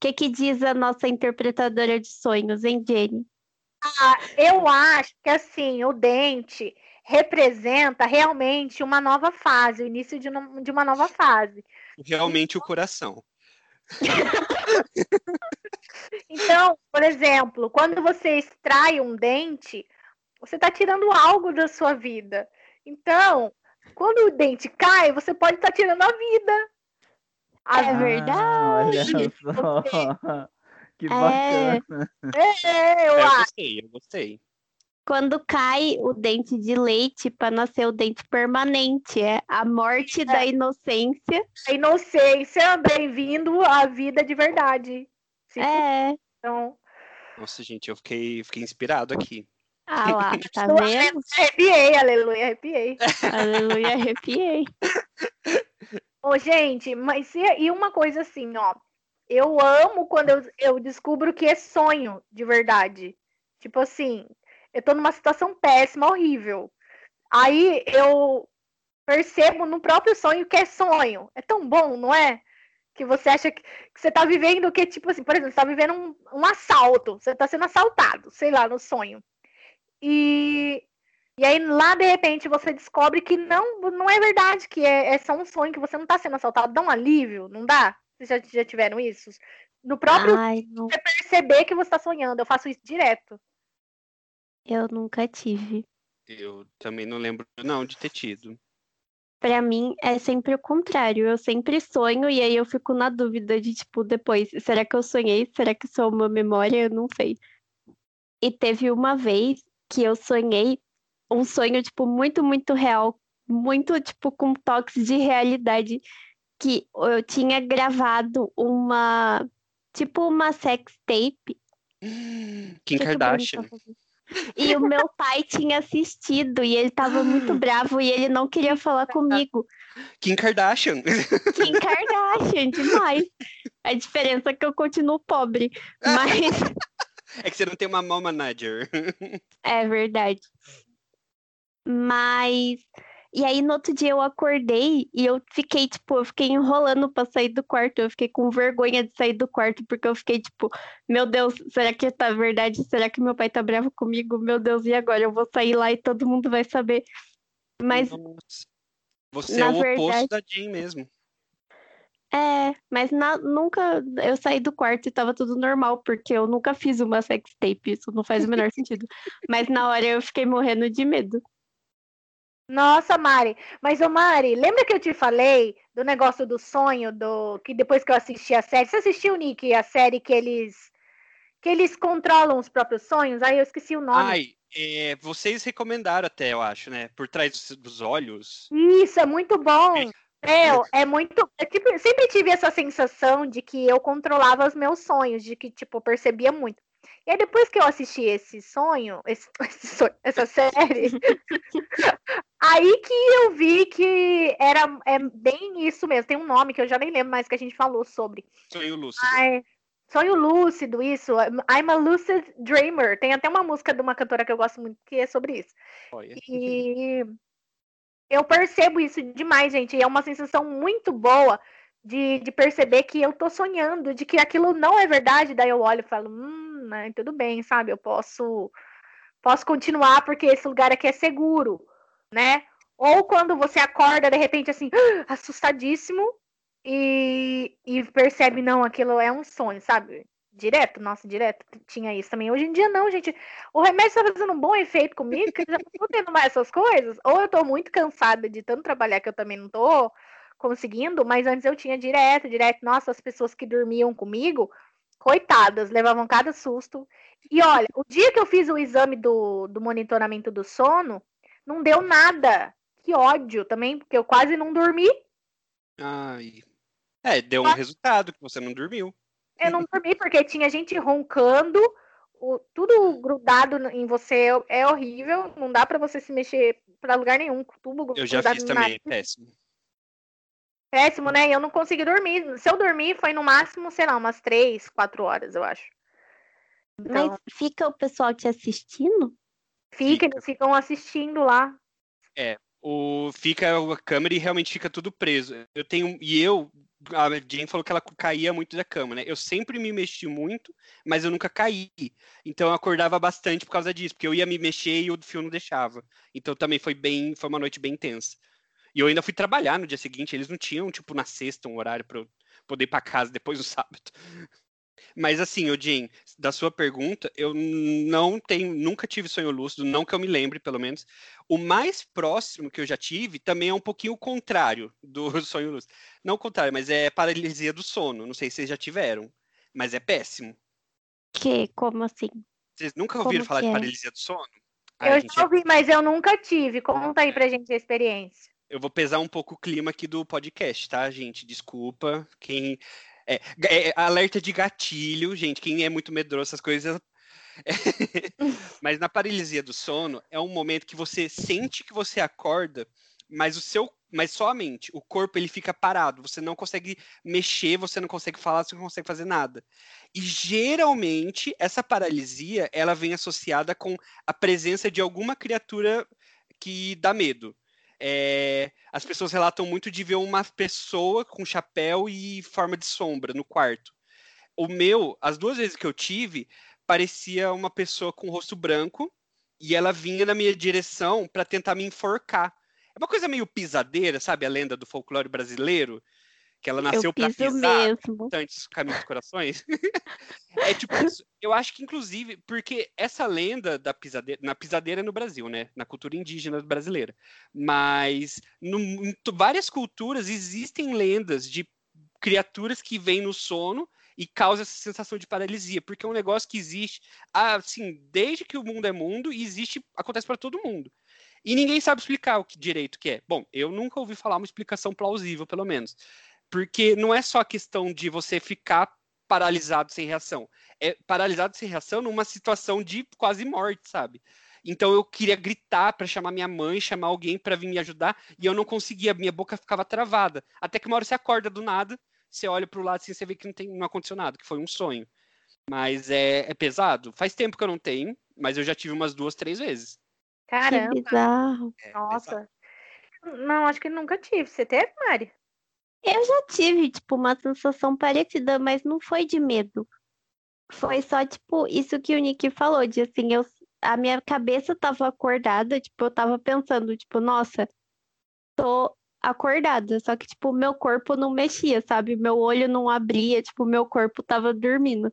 O que, que diz a nossa interpretadora de sonhos, hein, Jenny? Eu acho que assim, o dente representa realmente uma nova fase, o início de, no- de uma nova fase. Realmente o coração. Por exemplo, quando você extrai um dente, você está tirando algo da sua vida. Então, quando o dente cai, você pode estar tá tirando a vida. A é verdade. Olha só. Que bacana. É, é eu, eu acho. gostei, eu gostei. Quando cai o dente de leite para nascer o dente permanente, é a morte é. da inocência. A inocência, bem-vindo à vida de verdade. Sim. É. Então. Nossa, gente, eu fiquei, fiquei inspirado aqui. Ah lá, tá vendo? Arrepiei, aleluia, arrepiei. aleluia, arrepiei. Ô, gente, mas e, e, uma coisa assim, ó. Eu amo quando eu, eu descubro que é sonho, de verdade. Tipo assim, eu tô numa situação péssima, horrível. Aí eu percebo no próprio sonho que é sonho. É tão bom, não é? Que você acha que, que você tá vivendo que, tipo assim, por exemplo, você tá vivendo um, um assalto, você tá sendo assaltado, sei lá, no sonho. E, e aí lá, de repente, você descobre que não, não é verdade, que é, é só um sonho, que você não tá sendo assaltado. Dá um alívio, não dá? Vocês já, já tiveram isso? No próprio Ai, não... você perceber que você tá sonhando. Eu faço isso direto. Eu nunca tive. Eu também não lembro, não, de ter tido. Pra mim é sempre o contrário. Eu sempre sonho e aí eu fico na dúvida de, tipo, depois, será que eu sonhei? Será que sou uma memória? Eu não sei. E teve uma vez que eu sonhei um sonho, tipo, muito, muito real, muito, tipo, com toques de realidade, que eu tinha gravado uma, tipo, uma sex tape. Kim Kardashian. E o meu pai tinha assistido e ele tava muito bravo e ele não queria falar comigo. Kim Kardashian. Kim Kardashian, demais. A diferença é que eu continuo pobre, mas... É que você não tem uma mão manager. É verdade. Mas. E aí no outro dia eu acordei e eu fiquei, tipo, eu fiquei enrolando pra sair do quarto. Eu fiquei com vergonha de sair do quarto, porque eu fiquei, tipo, meu Deus, será que tá verdade? Será que meu pai tá bravo comigo? Meu Deus, e agora? Eu vou sair lá e todo mundo vai saber. Mas. Nossa. Você é o verdade... oposto da Jean mesmo. É, mas na, nunca eu saí do quarto e tava tudo normal, porque eu nunca fiz uma sex tape, isso não faz o menor sentido. Mas na hora eu fiquei morrendo de medo. Nossa, Mari, mas ô Mari, lembra que eu te falei do negócio do sonho, do que depois que eu assisti a série, você assistiu, Nick, a série que eles que eles controlam os próprios sonhos? Aí eu esqueci o nome. Ai, é, vocês recomendaram até, eu acho, né? Por trás dos olhos. Isso, é muito bom. É, é muito. Eu tipo, sempre tive essa sensação de que eu controlava os meus sonhos, de que, tipo, percebia muito. E aí, depois que eu assisti esse sonho, esse, esse sonho, essa série, aí que eu vi que era é bem isso mesmo. Tem um nome que eu já nem lembro mais que a gente falou sobre. Sonho lúcido. Ai, sonho lúcido, isso. I'm a lucid dreamer. Tem até uma música de uma cantora que eu gosto muito que é sobre isso. Olha. E eu percebo isso demais, gente. E é uma sensação muito boa de, de perceber que eu tô sonhando, de que aquilo não é verdade. Daí eu olho e falo, hum, né, tudo bem, sabe? Eu posso, posso continuar porque esse lugar aqui é seguro, né? Ou quando você acorda de repente assim, assustadíssimo e, e percebe, não, aquilo é um sonho, sabe? Direto, nossa, direto tinha isso também. Hoje em dia, não, gente. O remédio está fazendo um bom efeito comigo, que eu já não tô tendo mais essas coisas. Ou eu tô muito cansada de tanto trabalhar que eu também não tô conseguindo, mas antes eu tinha direto, direto. Nossa, as pessoas que dormiam comigo, coitadas, levavam cada susto. E olha, o dia que eu fiz o exame do, do monitoramento do sono, não deu nada. Que ódio também, porque eu quase não dormi. Ai. É, deu um resultado que você não dormiu. Eu não dormi porque tinha gente roncando, o, tudo grudado em você é horrível, não dá para você se mexer para lugar nenhum, tubo Eu já fiz também, péssimo. Péssimo, né? Eu não consegui dormir. Se eu dormir, foi no máximo, sei lá, umas três, quatro horas, eu acho. Então... Mas fica o pessoal te assistindo? Fica, fica, eles ficam assistindo lá. É, o fica a câmera e realmente fica tudo preso. Eu tenho e eu a Jane falou que ela caía muito da cama, né? Eu sempre me mexi muito, mas eu nunca caí. Então eu acordava bastante por causa disso, porque eu ia me mexer e o fio não deixava. Então também foi bem, foi uma noite bem tensa. E eu ainda fui trabalhar no dia seguinte, eles não tinham tipo na sexta um horário para eu poder ir para casa depois do sábado. Mas assim, Odin, da sua pergunta, eu não tenho, nunca tive sonho lúcido, não que eu me lembre, pelo menos. O mais próximo que eu já tive também é um pouquinho o contrário do sonho lúcido. Não o contrário, mas é paralisia do sono. Não sei se vocês já tiveram, mas é péssimo. Que? Como assim? Vocês nunca ouviram Como falar de é? paralisia do sono? Eu Ai, gente, já ouvi, mas eu nunca tive. Conta aí pra gente a experiência. Eu vou pesar um pouco o clima aqui do podcast, tá, gente? Desculpa. Quem. É, é, alerta de gatilho, gente. Quem é muito medroso, essas coisas. mas na paralisia do sono é um momento que você sente que você acorda, mas o seu. Mas somente o corpo ele fica parado, você não consegue mexer, você não consegue falar, você não consegue fazer nada. E geralmente essa paralisia ela vem associada com a presença de alguma criatura que dá medo. É, as pessoas relatam muito de ver uma pessoa com chapéu e forma de sombra no quarto. O meu, as duas vezes que eu tive, parecia uma pessoa com rosto branco e ela vinha na minha direção para tentar me enforcar. É uma coisa meio pisadeira, sabe? A lenda do folclore brasileiro, que ela nasceu eu para pisar mesmo. tantos caminhos dos corações. é tipo isso. Eu acho que, inclusive, porque essa lenda da pisadeira, na pisadeira é no Brasil, né? Na cultura indígena brasileira. Mas no- em várias culturas existem lendas de criaturas que vêm no sono e causam essa sensação de paralisia, porque é um negócio que existe, assim, desde que o mundo é mundo existe, acontece para todo mundo. E ninguém sabe explicar o que direito que é. Bom, eu nunca ouvi falar uma explicação plausível, pelo menos. Porque não é só a questão de você ficar paralisado sem reação. É paralisado sem reação numa situação de quase morte, sabe? Então eu queria gritar para chamar minha mãe, chamar alguém para vir me ajudar, e eu não conseguia, minha boca ficava travada. Até que uma hora você acorda do nada, você olha para o lado assim, você vê que não, tem, não aconteceu nada, que foi um sonho. Mas é, é pesado. Faz tempo que eu não tenho, mas eu já tive umas duas, três vezes. Que Caramba, bizarro. É pesado. nossa. Não, acho que nunca tive. Você teve, Mari? Eu já tive, tipo, uma sensação parecida, mas não foi de medo. Foi só, tipo, isso que o Nick falou, de assim, eu, a minha cabeça tava acordada, tipo, eu tava pensando, tipo, nossa, tô acordada, só que, tipo, meu corpo não mexia, sabe? Meu olho não abria, tipo, meu corpo tava dormindo.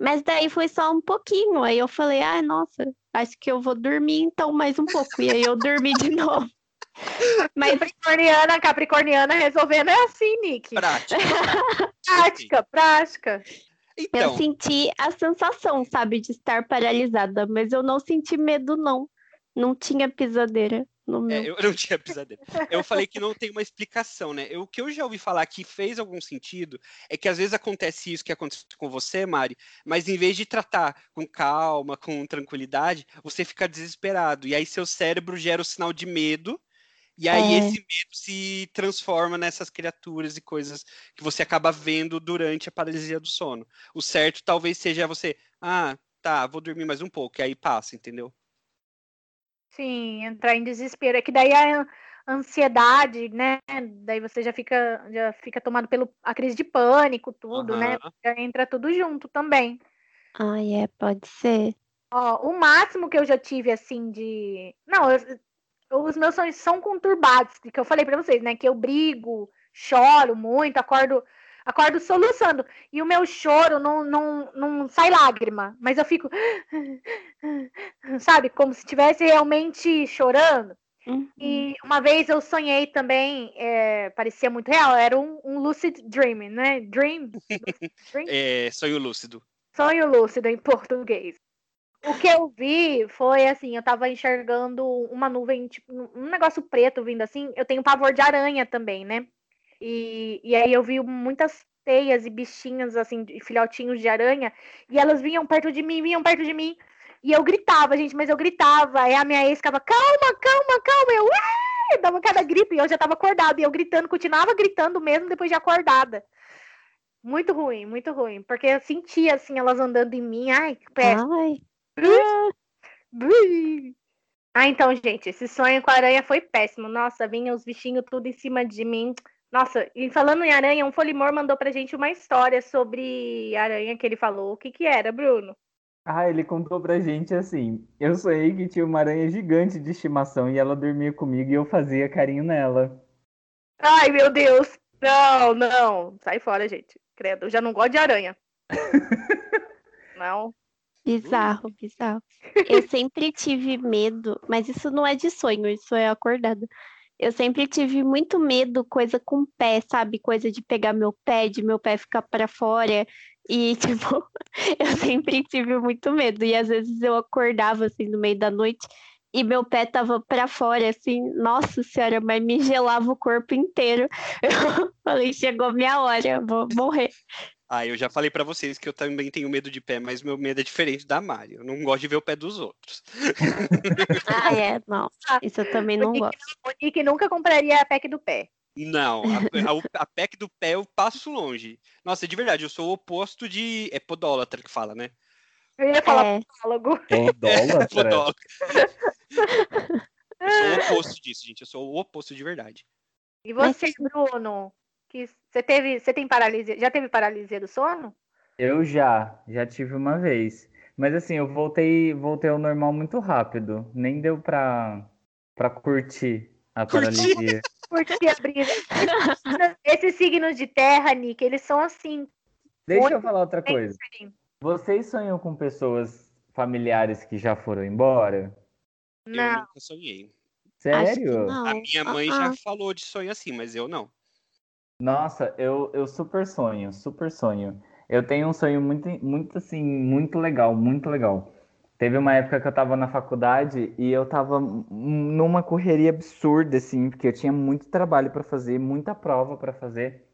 Mas daí foi só um pouquinho, aí eu falei, ah, nossa, acho que eu vou dormir então mais um pouco. E aí eu dormi de novo. Mas Capricorniana, Capricorniana resolvendo é assim, Nick. Prática. Prática, prática. Eu Então, senti a sensação, sabe, de estar paralisada, mas eu não senti medo, não. Não tinha pisadeira no meu. É, eu não tinha pesadelo. Eu falei que não tem uma explicação, né? Eu- O que eu já ouvi falar que fez algum sentido é que às vezes acontece isso que aconteceu com você, Mari, mas em vez de tratar com calma, com tranquilidade, você fica desesperado. E aí seu cérebro gera o sinal de medo, e aí É. esse medo se transforma nessas criaturas e coisas que você acaba vendo durante a paralisia do sono. O certo talvez seja você, ah, tá, vou dormir mais um pouco, e aí passa, entendeu? Sim, entrar em desespero. É que daí a ansiedade, né? Daí você já fica, já fica tomado pela a crise de pânico, tudo, né? Já entra tudo junto também. Ai, é, pode ser. Ó, o máximo que eu já tive, assim, de. Não, eu- os meus sonhos são conturbados, que eu falei pra vocês, né? Que eu brigo, choro muito, acordo, acordo soluçando. E o meu choro não, não, não sai lágrima, mas eu fico. Sabe? Como se estivesse realmente chorando. Uhum. E uma vez eu sonhei também, é, parecia muito real, era um, um lucid dreaming, né? Dream. dream? É, sonho lúcido. Sonho lúcido em português. O que eu vi foi assim, eu tava enxergando uma nuvem, tipo, um negócio preto vindo assim. Eu tenho pavor de aranha também, né? E, e aí eu vi muitas teias e bichinhos, assim, filhotinhos de aranha, e elas vinham perto de mim, vinham perto de mim. E eu gritava, gente, mas eu gritava. Aí a minha ex ficava, calma, calma, calma. Eu, "Ué!" dava cada grito, e eu já tava acordada. E eu gritando, continuava gritando mesmo depois de acordada. Muito ruim, muito ruim. Porque eu sentia, assim, elas andando em mim. Ai, que péssimo. Ai. Ah, então, gente, esse sonho com a aranha foi péssimo. Nossa, vinha os bichinhos tudo em cima de mim. Nossa, e falando em aranha, um Folimor mandou pra gente uma história sobre aranha que ele falou. O que que era, Bruno? Ah, ele contou pra gente assim: eu sonhei que tinha uma aranha gigante de estimação e ela dormia comigo e eu fazia carinho nela. Ai, meu Deus. Não, não. Sai fora, gente. Credo, eu já não gosto de aranha. Não. Bizarro, bizarro. Eu sempre tive medo, mas isso não é de sonho, isso é acordado. Eu sempre tive muito medo, coisa com pé, sabe? Coisa de pegar meu pé, de meu pé ficar para fora. E, tipo, eu sempre tive muito medo. E às vezes eu acordava, assim, no meio da noite e meu pé tava para fora, assim. Nossa senhora, mas me gelava o corpo inteiro. Eu falei, chegou minha hora, vou morrer. Ah, eu já falei pra vocês que eu também tenho medo de pé, mas meu medo é diferente da Mari. Eu não gosto de ver o pé dos outros. Ah, é, não. Isso eu também não o Nick, gosto. o Nick nunca compraria a pack do pé. Não, a, a, a PEC do pé eu passo longe. Nossa, de verdade, eu sou o oposto de. É podólatra que fala, né? Eu ia falar É. podólogo. Podólatra? Podólatra. Eu sou o oposto disso, gente. Eu sou o oposto de verdade. E você- Bruno? Que você teve, você tem paralisia? Já teve paralisia do sono? Eu já, já tive uma vez. Mas assim, eu voltei, voltei ao normal muito rápido. Nem deu pra, pra curtir a Curtir? paralisia. Curti a brisa. Esses signos de terra, Nick, eles são assim. Deixa eu falar outra coisa. Vocês sonham com pessoas familiares que já foram embora? Eu Não, nunca sonhei. Sério? A minha mãe Ah, já falou de sonho assim, mas eu não. Nossa, eu, eu super sonho, super sonho. Eu tenho um sonho muito, muito assim, muito legal, muito legal. Teve uma época que eu tava na faculdade e eu tava numa correria absurda, assim, porque eu tinha muito trabalho pra fazer, muita prova pra fazer.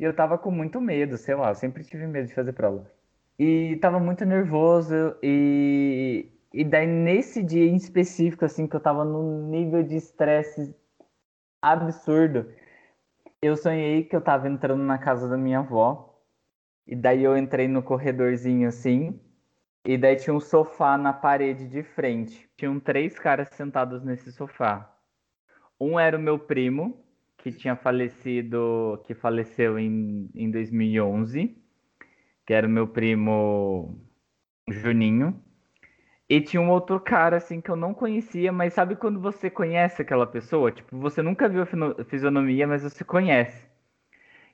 E eu tava com muito medo, sei lá, eu sempre tive medo de fazer prova. E tava muito nervoso e, e daí nesse dia em específico, assim, que eu tava num nível de estresse absurdo, eu sonhei que eu tava entrando na casa da minha avó. E daí eu entrei no corredorzinho assim. E daí tinha um sofá na parede de frente. Tinham três caras sentados nesse sofá. Um era o meu primo, que tinha falecido, que faleceu em, em 2011, que era o meu primo Juninho. E tinha um outro cara, assim, que eu não conhecia, mas sabe quando você conhece aquela pessoa? Tipo, você nunca viu a fisionomia, mas você conhece.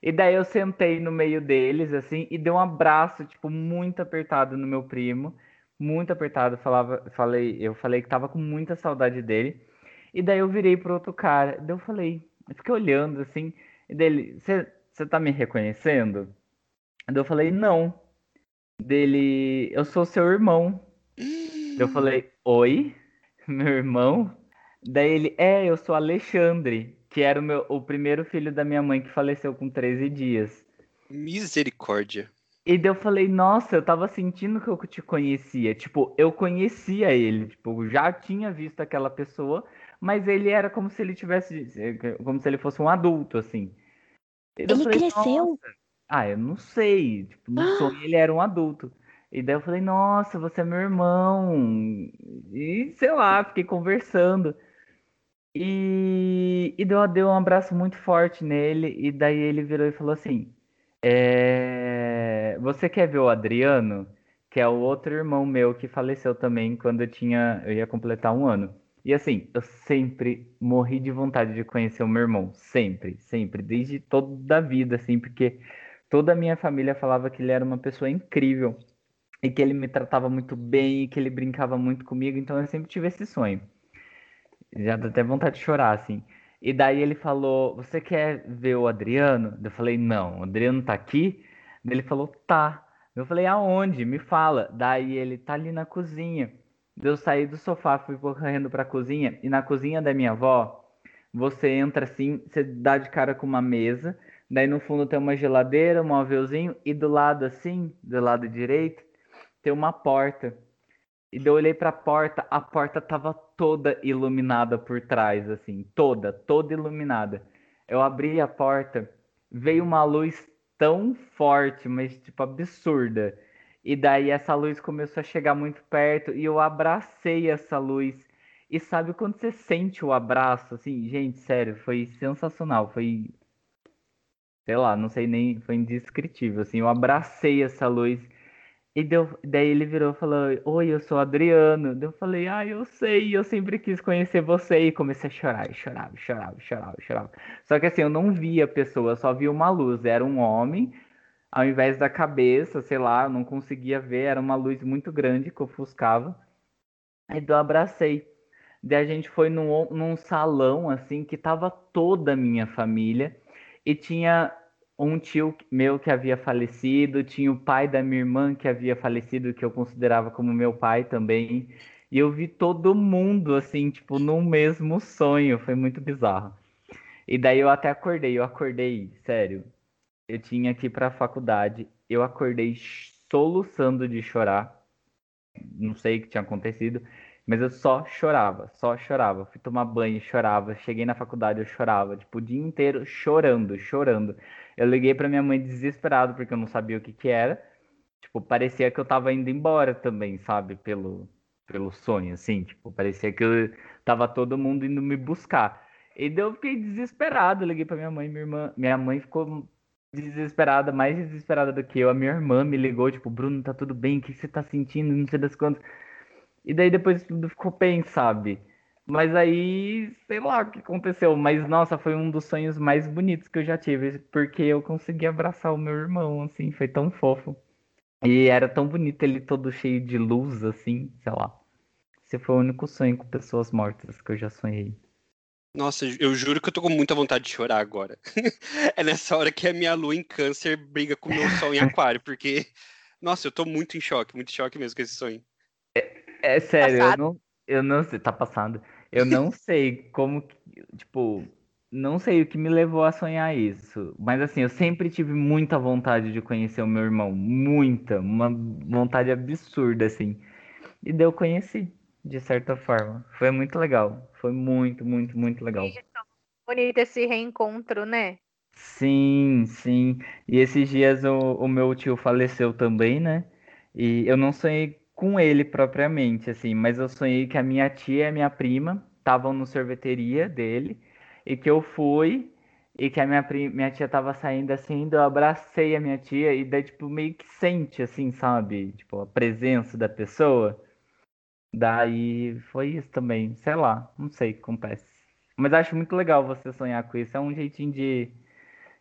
E daí eu sentei no meio deles, assim, e dei um abraço, tipo, muito apertado no meu primo. Muito apertado. Falava, falei, eu falei que tava com muita saudade dele. E daí eu virei pro outro cara. Daí eu falei, eu fiquei olhando, assim, e dele, você tá me reconhecendo? Daí eu falei, não. Dele, eu sou seu irmão. Eu falei, oi, meu irmão? Daí ele, é, eu sou Alexandre, que era o, meu, o primeiro filho da minha mãe que faleceu com 13 dias. Misericórdia. E daí eu falei, nossa, eu tava sentindo que eu te conhecia. Tipo, eu conhecia ele, tipo, eu já tinha visto aquela pessoa, mas ele era como se ele tivesse, como se ele fosse um adulto, assim. E Ele falei, cresceu? "Nossa." Ah, eu não sei. Tipo, no sonho ele era um adulto. E daí eu falei, nossa, você é meu irmão. E sei lá, fiquei conversando. E, e daí eu dei um abraço muito forte nele. E daí ele virou e falou assim: é, Você quer ver o Adriano? Que é o outro irmão meu que faleceu também quando eu tinha, eu ia completar um ano. E assim, eu sempre morri de vontade de conhecer o meu irmão. Sempre, sempre. Desde toda a vida, assim, porque toda a minha família falava que ele era uma pessoa incrível e que ele me tratava muito bem e que ele brincava muito comigo, então eu sempre tive esse sonho. Já dá até vontade de chorar, assim. E daí ele falou: Você quer ver o Adriano? Eu falei: Não, o Adriano tá aqui? Ele falou: Tá. Eu falei: Aonde? Me fala. Daí ele tá ali na cozinha. Eu saí do sofá, fui correndo pra cozinha, e na cozinha da minha avó, você entra assim, você dá de cara com uma mesa, daí no fundo tem uma geladeira, um móvelzinho, e do lado assim, do lado direito, tem uma porta. E daí eu olhei pra porta, a porta tava toda iluminada por trás, assim, toda, toda iluminada. Eu abri a porta, veio uma luz tão forte, mas tipo absurda. E daí essa luz começou a chegar muito perto e eu abracei essa luz. E sabe quando você sente o abraço, assim, gente, sério, foi sensacional, foi sei lá, não sei nem, foi indescritível, assim, eu abracei essa luz e deu, daí ele virou e falou, oi, eu sou Adriano, daí eu falei, ah, eu sei, eu sempre quis conhecer você, e comecei a chorar, e chorava, chorava, chorava, chorava, só que assim, eu não via a pessoa, só via uma luz, era um homem, ao invés da cabeça, sei lá, eu não conseguia ver, era uma luz muito grande que ofuscava. Aí eu abracei. Daí a gente foi num, num salão, assim, que tava toda a minha família. E tinha um tio meu que havia falecido, tinha o pai da minha irmã que havia falecido, que eu considerava como meu pai também. E eu vi todo mundo, assim, tipo, num mesmo sonho. Foi muito bizarro. E daí eu até acordei, eu acordei, sério. Eu tinha que ir pra faculdade, eu acordei soluçando de chorar. Não sei o que tinha acontecido, mas eu só chorava, só chorava. Fui tomar banho, chorava. Cheguei na faculdade, eu chorava, tipo, o dia inteiro chorando, chorando. Eu liguei pra minha mãe desesperado porque eu não sabia o que que era. Tipo, parecia que eu tava indo embora também, sabe? Pelo, pelo sonho, assim. Tipo, parecia que eu tava todo mundo indo me buscar. E daí eu fiquei desesperado. Liguei pra minha mãe, minha irmã. Minha mãe ficou desesperada, mais desesperada do que eu. A minha irmã me ligou, tipo, Bruno, tá tudo bem? O que você tá sentindo? Não sei das quantas. E daí depois tudo ficou bem, sabe? Mas aí, sei lá o que aconteceu. Mas, nossa, foi um dos sonhos mais bonitos que eu já tive. Porque eu consegui abraçar o meu irmão, assim, foi tão fofo. E era tão bonito ele todo cheio de luz, assim, sei lá. Esse foi o único sonho com pessoas mortas que eu já sonhei. Nossa, eu juro que eu tô com muita vontade de chorar agora. é nessa hora que a minha lua em câncer briga com o meu sol em aquário, porque, nossa, eu tô muito em choque, muito em choque mesmo com esse sonho. É, é sério, eu não, eu não sei, tá passando. Eu não sei como, tipo, não sei o que me levou a sonhar isso, mas assim, eu sempre tive muita vontade de conhecer o meu irmão, muita, uma vontade absurda, assim. E daí eu conheci de certa forma. Foi muito legal. Foi muito, muito, muito legal. Bonito esse reencontro, né? Sim, sim. E esses dias o, o meu tio faleceu também, né? E eu não sonhei com ele propriamente, assim, mas eu sonhei que a minha tia e a minha prima estavam no sorveteria dele e que eu fui e que a minha, minha tia tava saindo assim, eu abracei a minha tia e daí, tipo, meio que sente, assim, sabe? Tipo, a presença da pessoa. Daí foi isso também. Sei lá, não sei o que acontece. Mas acho muito legal você sonhar com isso. É um jeitinho de,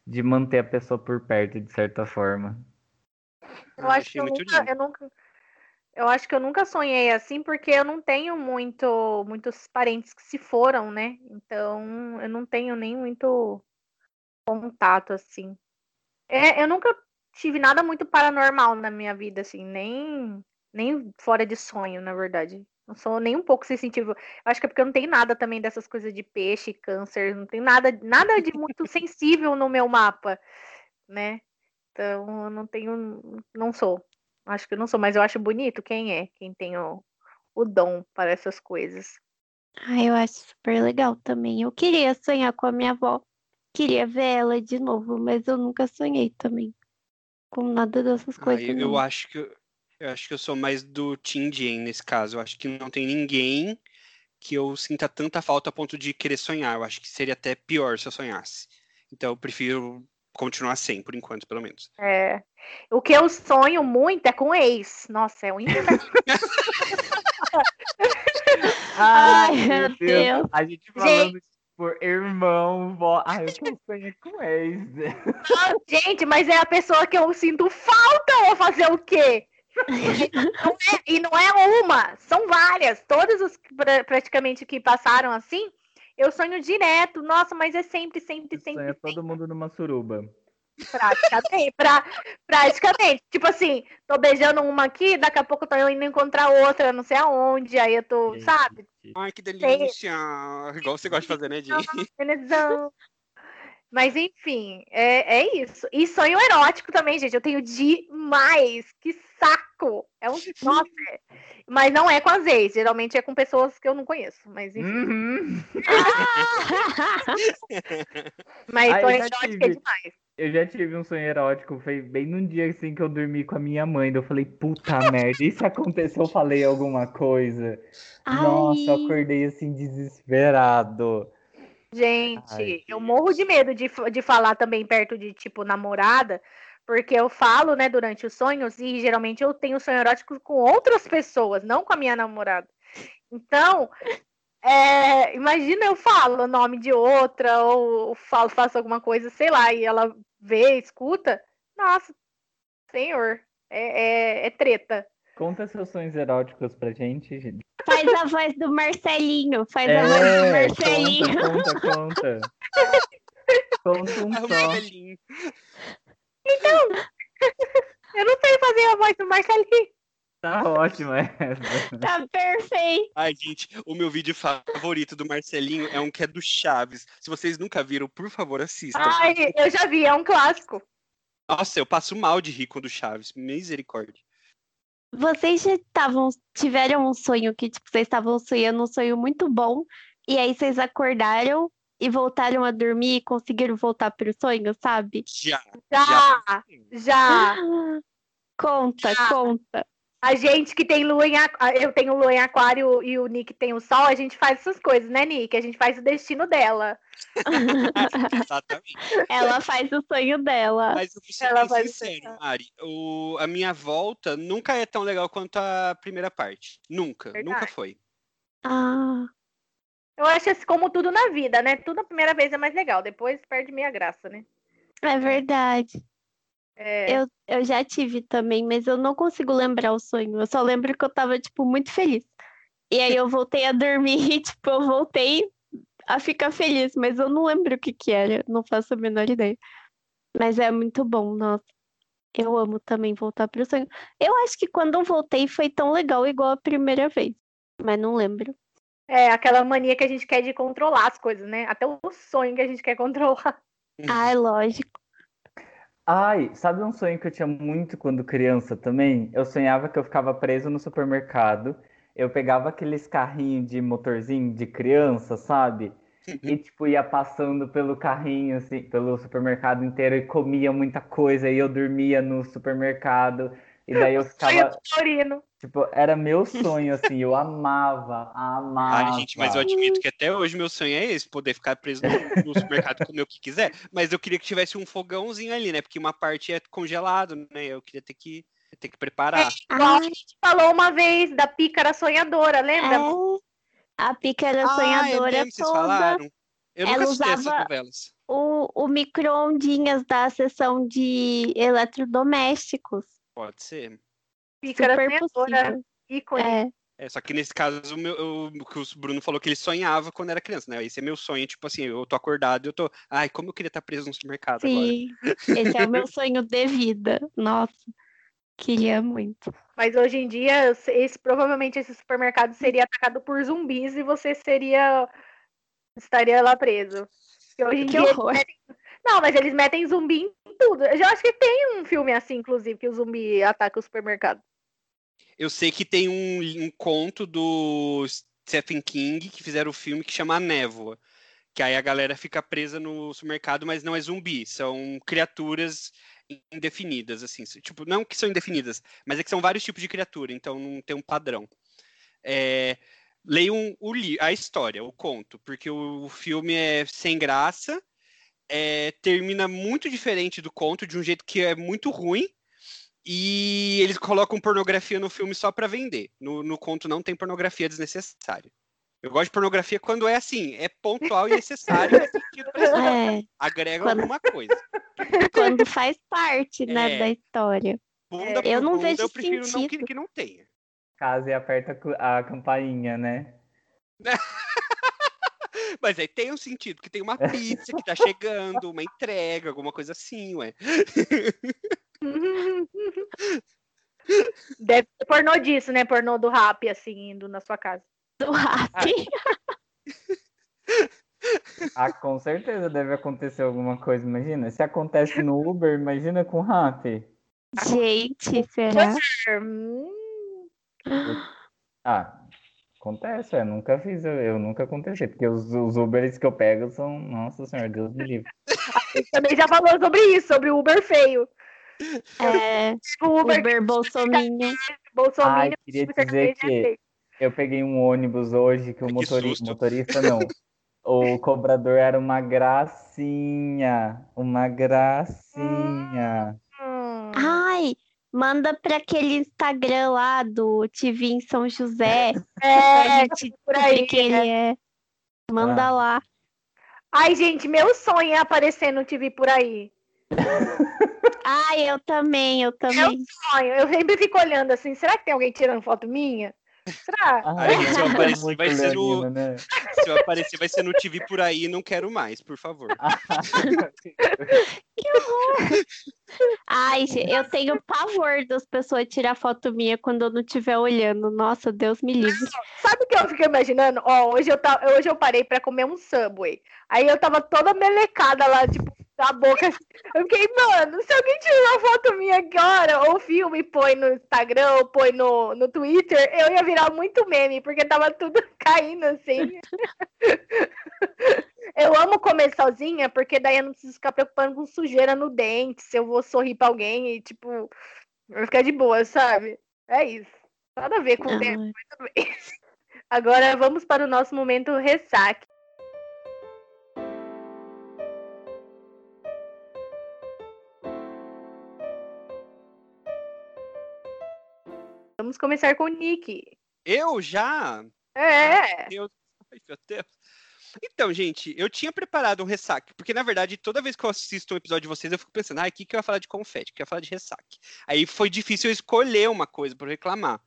de manter a pessoa por perto, de certa forma. Eu acho que eu nunca, eu nunca, eu acho que eu nunca sonhei assim, porque eu não tenho muito, muitos parentes que se foram, né? Então eu não tenho nem muito contato assim. É, eu nunca tive nada muito paranormal na minha vida, assim, nem nem fora de sonho, na verdade. Não sou nem um pouco sensitivo. Acho que é porque eu não tenho nada também dessas coisas de peixe, câncer, não tem nada, nada de muito sensível no meu mapa, né? Então, eu não tenho, não sou. Acho que eu não sou, mas eu acho bonito quem é, quem tem o, o dom para essas coisas. Ah, eu acho super legal também. Eu queria sonhar com a minha avó. Queria ver ela de novo, mas eu nunca sonhei também com nada dessas coisas. Ah, eu, eu acho que eu acho que eu sou mais do Team Jane nesse caso. Eu acho que não tem ninguém que eu sinta tanta falta a ponto de querer sonhar. Eu acho que seria até pior se eu sonhasse. Então eu prefiro continuar sem, por enquanto, pelo menos. É. O que eu sonho muito é com ex. Nossa, é um Ai, meu Deus. Deus. A gente falando gente... por irmão, vó. Ai, eu tô sonhando com ex. Não, gente, mas é a pessoa que eu sinto falta. Vou fazer o quê? não é, e não é uma, são várias. Todos os praticamente que passaram assim, eu sonho direto. Nossa, mas é sempre, sempre, sempre. Sonha todo mundo numa suruba. Praticamente, pra, praticamente. Tipo assim, tô beijando uma aqui, daqui a pouco eu tô indo encontrar outra, não sei aonde, aí eu tô, Gente. sabe? Ai, que delícia! Igual você gosta de fazer, né, Di? Mas enfim, é, é isso. E sonho erótico também, gente. Eu tenho demais. Que saco! É um. Nossa! Mas não é com as ex, geralmente é com pessoas que eu não conheço. Mas enfim. Uhum. mas sonho erótico é tive, é demais. Eu já tive um sonho erótico, foi bem num dia assim que eu dormi com a minha mãe. Eu falei, puta merda, e se aconteceu? Eu falei alguma coisa. Ai. Nossa, eu acordei assim desesperado. Gente, Ai, eu morro de medo de, de falar também perto de, tipo, namorada, porque eu falo, né, durante os sonhos, e geralmente eu tenho sonho erótico com outras pessoas, não com a minha namorada. Então, é, imagina eu falo o nome de outra, ou falo, faço alguma coisa, sei lá, e ela vê, escuta. Nossa, senhor. É, é, é treta. Conta seus sonhos eróticos pra gente, gente. Faz a voz do Marcelinho. Faz a voz do É, Marcelinho. conta, conta, conta. Conta um o só. Marcelinho. Eu não sei fazer a voz do Marcelinho. Tá ótima essa. Tá perfeito. Ai, gente, o meu vídeo favorito do Marcelinho é um que é do Chaves. Se vocês nunca viram, por favor, assistam. Ai, eu já vi, é um clássico. Nossa, eu passo mal de rir com o do Chaves. Misericórdia. Vocês já estavam, tiveram um sonho que, tipo, vocês estavam sonhando um sonho muito bom, e aí vocês acordaram e voltaram a dormir e conseguiram voltar pro sonho, sabe? Já. Já, já. Conta, Já. conta. A gente que tem lua em aquário, eu tenho lua em aquário e o Nick tem o sol, a gente faz essas coisas, né, Nick? A gente faz o destino dela. Exatamente. Ela faz o sonho dela. Mas eu ser Ela vai sincero. Mari. O, a minha volta nunca é tão legal quanto a primeira parte. Nunca, nunca Verdade. foi. Ah, Eu acho assim, como tudo na vida, né? Tudo a primeira vez é mais legal, depois perde meia graça, né? é verdade. É, Eu, eu já tive também, mas eu não consigo lembrar o sonho. Eu só lembro que eu tava, tipo, muito feliz. E aí eu voltei a dormir e, tipo, eu voltei a ficar feliz, mas eu não lembro o que que era. Não faço a menor ideia. Mas é muito bom, nossa. Eu amo também voltar pro sonho. Eu acho que quando eu voltei foi tão legal igual a primeira vez. Mas não lembro. é aquela mania que a gente quer de controlar as coisas, né? Até o sonho que a gente quer controlar. Ai, lógico. Ai, sabe um sonho que eu tinha muito quando criança também? Eu sonhava que eu ficava preso no supermercado. Eu pegava aqueles carrinhos de motorzinho de criança, sabe? E tipo ia passando pelo carrinho assim, pelo supermercado inteiro e comia muita coisa e eu dormia no supermercado e daí eu Sonho ficava, Taurino. tipo, era meu sonho assim, eu amava, amava. Ai, gente, mas eu admito que até hoje meu sonho é esse, poder ficar preso no, no supermercado e comer o que quiser. Mas eu queria que tivesse um fogãozinho ali, né? Porque uma parte é congelado, né? Eu queria ter que, ter que preparar. Igual a gente falou uma vez da pícara sonhadora, lembra? é. A pícara Ah, é sonhadora mesmo, vocês toda. falaram? Eu Ela nunca essas usava- novelas. o, o micro-ondinhas da seção de eletrodomésticos. Pode ser. Pícara Super ícone. É, É, só que nesse caso, o, meu, o, o que o Bruno falou que ele sonhava quando era criança, né? Esse é meu sonho, tipo assim, eu tô acordado e eu tô. Ai, como eu queria estar preso no supermercado agora. sim. Esse é o meu sonho de vida. Nossa, queria muito. Mas hoje em dia, esse, provavelmente esse supermercado seria atacado por zumbis e você seria. estaria lá preso. Porque hoje em Que dia. eles horror. metem- Não, mas eles metem zumbi em tudo. Eu acho que tem um filme assim, inclusive, que o zumbi ataca o supermercado. Eu sei que tem um, um conto do Stephen King que fizeram o filme que chama A Névoa. Que aí a galera fica presa no supermercado, mas não é zumbi, são criaturas indefinidas, assim. Tipo, não que são indefinidas, mas é que são vários tipos de criatura, então não tem um padrão. É, leiam li- a história, o conto, porque o, o filme é sem graça, é, termina muito diferente do conto, de um jeito que é muito ruim, e eles colocam pornografia no filme só pra vender. No, no conto não tem pornografia desnecessária. Eu gosto de pornografia quando é assim, é pontual e necessário, sentido É, agrega Quando- alguma coisa. quando faz parte, né, É. da história. Bunda Eu por não bunda, vejo eu prefiro não que, sentido. que não tenha. Caso e aperta a campainha, né? Mas aí tem um sentido, que tem uma pizza que tá chegando, uma entrega, alguma coisa assim, ué. Deve ser pornô disso, né? Pornô do rap, assim, indo na sua casa. Do rap. Ah, com certeza deve acontecer alguma coisa, imagina. Se acontece no Uber, imagina com o Rap. Gente, será? Ah, acontece, eu nunca fiz, eu, eu nunca aconteci, porque os, os Ubers que eu pego são, nossa senhora, Deus me livre. também já falou sobre isso, sobre o Uber feio. É, O Uber, Uber. Bolsonaro. Ai, queria dizer que eu peguei um ônibus hoje que o Ai, que motori- susto. motorista não. O cobrador era uma gracinha, uma gracinha. Ai, manda pra aquele Instagram lá do TV em São José. pra é, gente por aí, quem né? ele é. Manda Ah. lá. Ai, gente, meu sonho é aparecer no TV por aí. Ai, eu também, eu também. sonho. Eu sempre fico olhando assim, será que tem alguém tirando foto minha? Será? Ai, se eu aparecer, vai ser no- né? Se eu aparecer, vai ser no TV por aí, não quero mais, por favor. Ai, gente, eu tenho pavor das pessoas tirar foto minha quando eu não estiver olhando. Nossa, Deus me livre. Sabe o que eu fico imaginando? Ó, hoje eu, ta... hoje eu parei pra comer um Subway. Aí eu tava toda melecada lá, tipo, na boca. Eu fiquei, mano, se alguém tirar uma foto minha agora, ou filme, põe no Instagram, ou põe no, no Twitter, eu ia virar muito meme, porque tava tudo caindo assim. Eu amo comer sozinha, porque daí eu não preciso ficar preocupando com sujeira no dente, se eu vou sorrir pra alguém e, tipo, vai ficar de boa, sabe? É isso. Nada a ver com o tempo, Ai. mas tudo bem. Agora vamos para o nosso momento ressaque. Vamos começar com o Nick. Eu já? É. Deus. Ai, meu Deus. Então, gente, eu tinha preparado um ressaque, porque na verdade, toda vez que eu assisto um episódio de vocês, eu fico pensando, ah, o que, que eu ia falar de confete, o que eu ia falar de ressaque. Aí foi difícil eu escolher uma coisa para reclamar.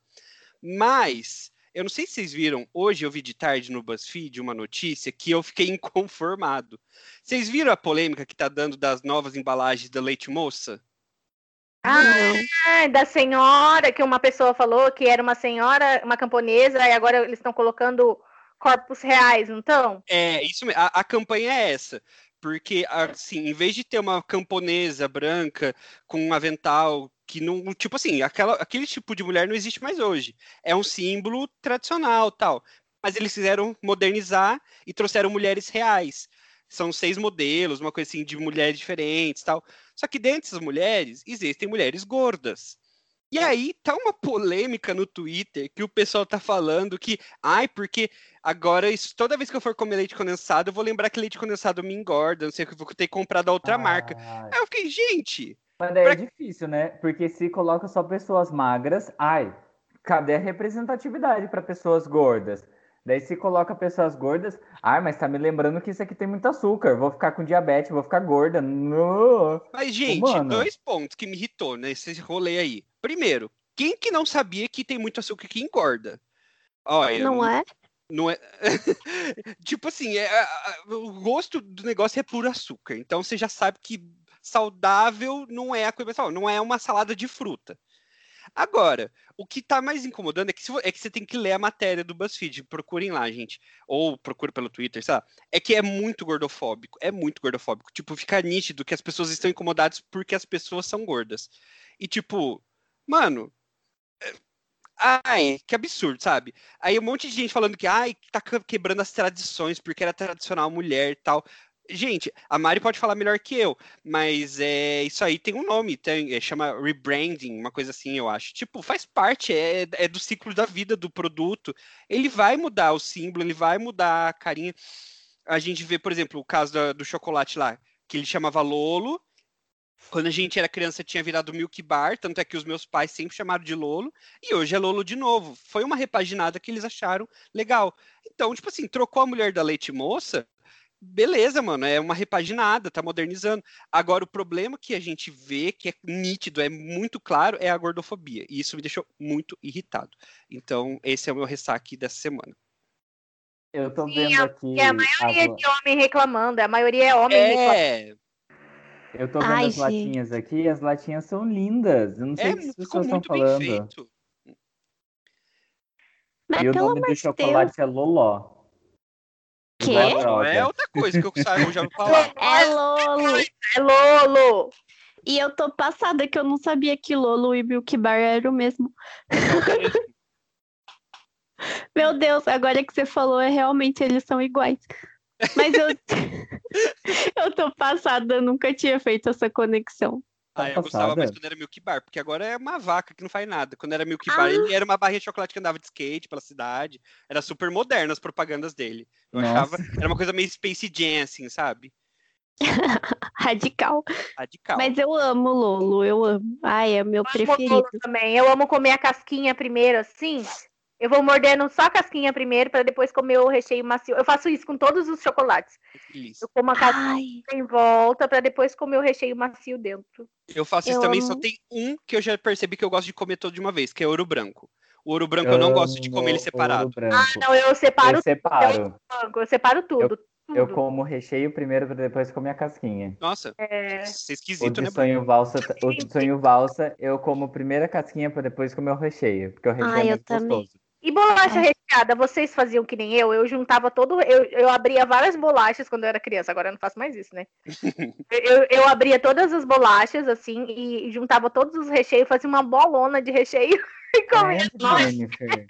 Mas, eu não sei se vocês viram, hoje eu vi de tarde no BuzzFeed uma notícia que eu fiquei inconformado. Vocês viram a polêmica que tá dando das novas embalagens da Leite Moça? Ah, da senhora, que uma pessoa falou que era uma senhora, uma camponesa, e agora eles estão colocando corpos reais, não estão? É, isso mesmo. A, a campanha é essa. Porque, assim, em vez de ter uma camponesa branca com um avental que não. Tipo assim, aquela, aquele tipo de mulher não existe mais hoje. É um símbolo tradicional tal. Mas eles quiseram modernizar e trouxeram mulheres reais. São seis modelos, uma coisa assim, de mulheres diferentes tal. Só que dentro dessas mulheres, existem mulheres gordas. E aí tá uma polêmica no Twitter que o pessoal tá falando que, ai, porque agora isso, toda vez que eu for comer leite condensado, eu vou lembrar que leite condensado me engorda, não sei o que eu vou ter que comprar da outra marca. Ai, Aí eu fiquei, gente, Mas daí Pra- é difícil, né? Porque se coloca só pessoas magras, ai, cadê a representatividade para pessoas gordas? Daí se coloca pessoas gordas, ai, mas tá me lembrando que isso aqui tem muito açúcar, vou ficar com diabetes, vou ficar gorda. Não. mas gente, mano. dois pontos que me irritou nesse rolê aí. Primeiro, quem que não sabia que tem muito açúcar que engorda? Olha, Não é? Não é. tipo assim, é, o gosto do negócio é puro açúcar. Então você já sabe que saudável não é a coisa saudável, não é uma salada de fruta. Agora, o que tá mais incomodando é que, se é que você tem que ler a matéria do BuzzFeed. Procurem lá, gente. Ou procure pelo Twitter, sei lá. É que é muito gordofóbico. É muito gordofóbico. Tipo, fica nítido que as pessoas estão incomodadas porque as pessoas são gordas. E tipo, mano. é- Ai, que absurdo, sabe? Aí um monte de gente falando que ai, tá que- quebrando as tradições porque era tradicional mulher e tal. Gente, a Mari pode falar melhor que eu, mas é isso aí tem um nome, tem, é, chama rebranding, uma coisa assim, eu acho. Tipo, faz parte, é, é do ciclo da vida do produto. Ele vai mudar o símbolo, ele vai mudar a carinha. A gente vê, por exemplo, o caso da- do chocolate lá, que ele chamava Lolo. Quando a gente era criança tinha virado Milk Bar, tanto é que os meus pais sempre chamaram de Lolo, e hoje é Lolo de novo. Foi uma repaginada que eles acharam legal. Então, tipo assim, trocou a mulher da leite moça, beleza, mano, é uma repaginada, tá modernizando. Agora, o problema que a gente vê, que é nítido, é muito claro, é a gordofobia. E isso me deixou muito irritado. Então, esse é o meu ressaque dessa semana. Eu tô Sim, vendo aqui. Que a maioria as- de homem reclamando, a maioria é homem reclamando. É, Eu tô vendo Ai, as gente. latinhas aqui, e as latinhas são lindas. Eu não sei é o que as pessoas estão muito bem falando. feito. Mas E o nome do de Deus. chocolate é Loló. Quê? Não é outra coisa que eu saiba, eu já ouvi falar. É Lolo. É Lolo! E eu tô passada que eu não sabia que Lolo e Milk Bar era o mesmo. Meu Deus, agora que você falou, é realmente eles são iguais. Mas eu, eu tô passada, eu nunca tinha feito essa conexão. Ah, eu gostava mais passada? quando era Milk Bar, porque agora é uma vaca que não faz nada. Quando era Milk Ah. Bar, ele era uma barrinha de chocolate que andava de skate pela cidade. Era super moderno as propagandas dele. Eu Nossa. achava. Era uma coisa meio Space Jam, assim, sabe? Radical. Radical. Mas eu amo Lolo, eu amo. Ai, é meu Amo preferido. Lolo também. Eu amo comer a casquinha primeiro, assim. Eu vou mordendo só a casquinha primeiro para depois comer o recheio macio. Eu faço isso com todos os chocolates. Feliz. Eu como a casquinha Ai, em volta para depois comer o recheio macio dentro. Eu faço isso Eu também, só amo. tem um que eu já percebi que eu gosto de comer todo de uma vez, que é ouro branco. O ouro branco eu não gosto de comer ele Amo separado. Ah, não, eu separo eu separo. tudo. Eu separo tudo. Eu como o recheio primeiro para depois comer a casquinha. Nossa, É, isso é O esquisito, né? de sonho valsa, o de sonho valsa, eu como primeiro a casquinha para depois comer o recheio, porque o recheio Ah, é eu mais também. E bolacha recheada, vocês faziam que nem eu? Eu juntava todo. Eu, eu abria várias bolachas quando eu era criança, agora eu não faço mais isso, né? eu, eu abria todas as bolachas, assim, e juntava todos os recheios, fazia uma bolona de recheio e comia. Jennifer.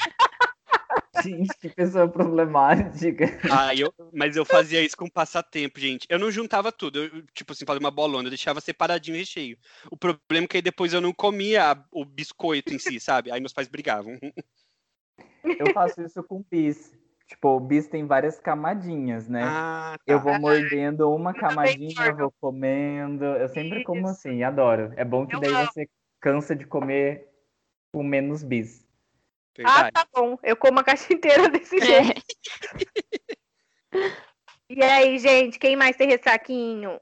Gente, que pessoa problemática. Ah, eu, mas eu fazia isso com passatempo, gente. Eu não juntava tudo. Eu, tipo assim, fazia uma bolona, eu deixava separadinho o recheio. O problema é que aí depois eu não comia o biscoito em si, sabe? Aí meus pais brigavam. Eu faço isso com bis. Tipo, o bis tem várias camadinhas, né? Ah, tá. Eu vou mordendo uma camadinha, mordo. vou comendo. Eu sempre como assim, adoro. É bom que Eu daí amo. você cansa de comer com menos bis. ah, Verdade. tá bom. Eu como a caixa inteira desse jeito. é. E aí, gente, quem mais tem ressaquinho?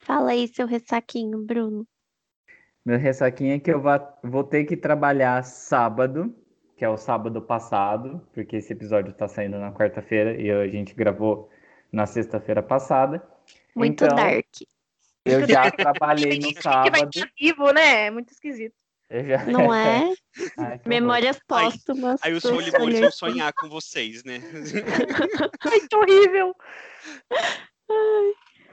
Fala aí seu ressaquinho, Bruno. Meu ressaquinho é que eu vou ter que trabalhar sábado, que é o sábado passado, porque esse episódio tá saindo na quarta-feira e a gente gravou na sexta-feira passada. Muito Então, dark. Eu já trabalhei no Que vai sábado. estar vivo, né? É muito esquisito. Eu já... Não é? Ai. Memórias póstumas. Aí os dos rolimores vão sonhar com vocês, né? Ai, que horrível.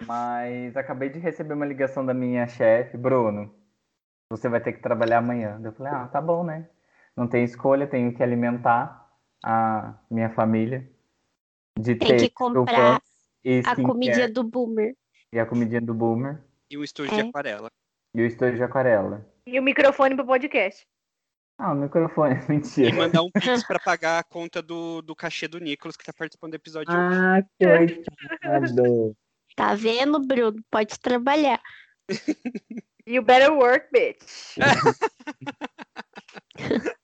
Mas acabei de receber uma ligação da minha chefe, Bruno. Você vai ter que trabalhar amanhã. Eu falei, ah, tá bom, né? Não tem escolha, tenho que alimentar a minha família. De Tem que ter comprar chupans e A comidinha do Boomer. e a comidinha do Boomer E estojo de É. aquarela. e o estojo de aquarela. E o microfone pro podcast. Ah, o microfone, E mentira. mandar um pix pra pagar a conta do, do cachê do Nicolas, que tá participando do episódio. Ah, coitado. Tá vendo, Bruno? Pode trabalhar. You better work, bitch.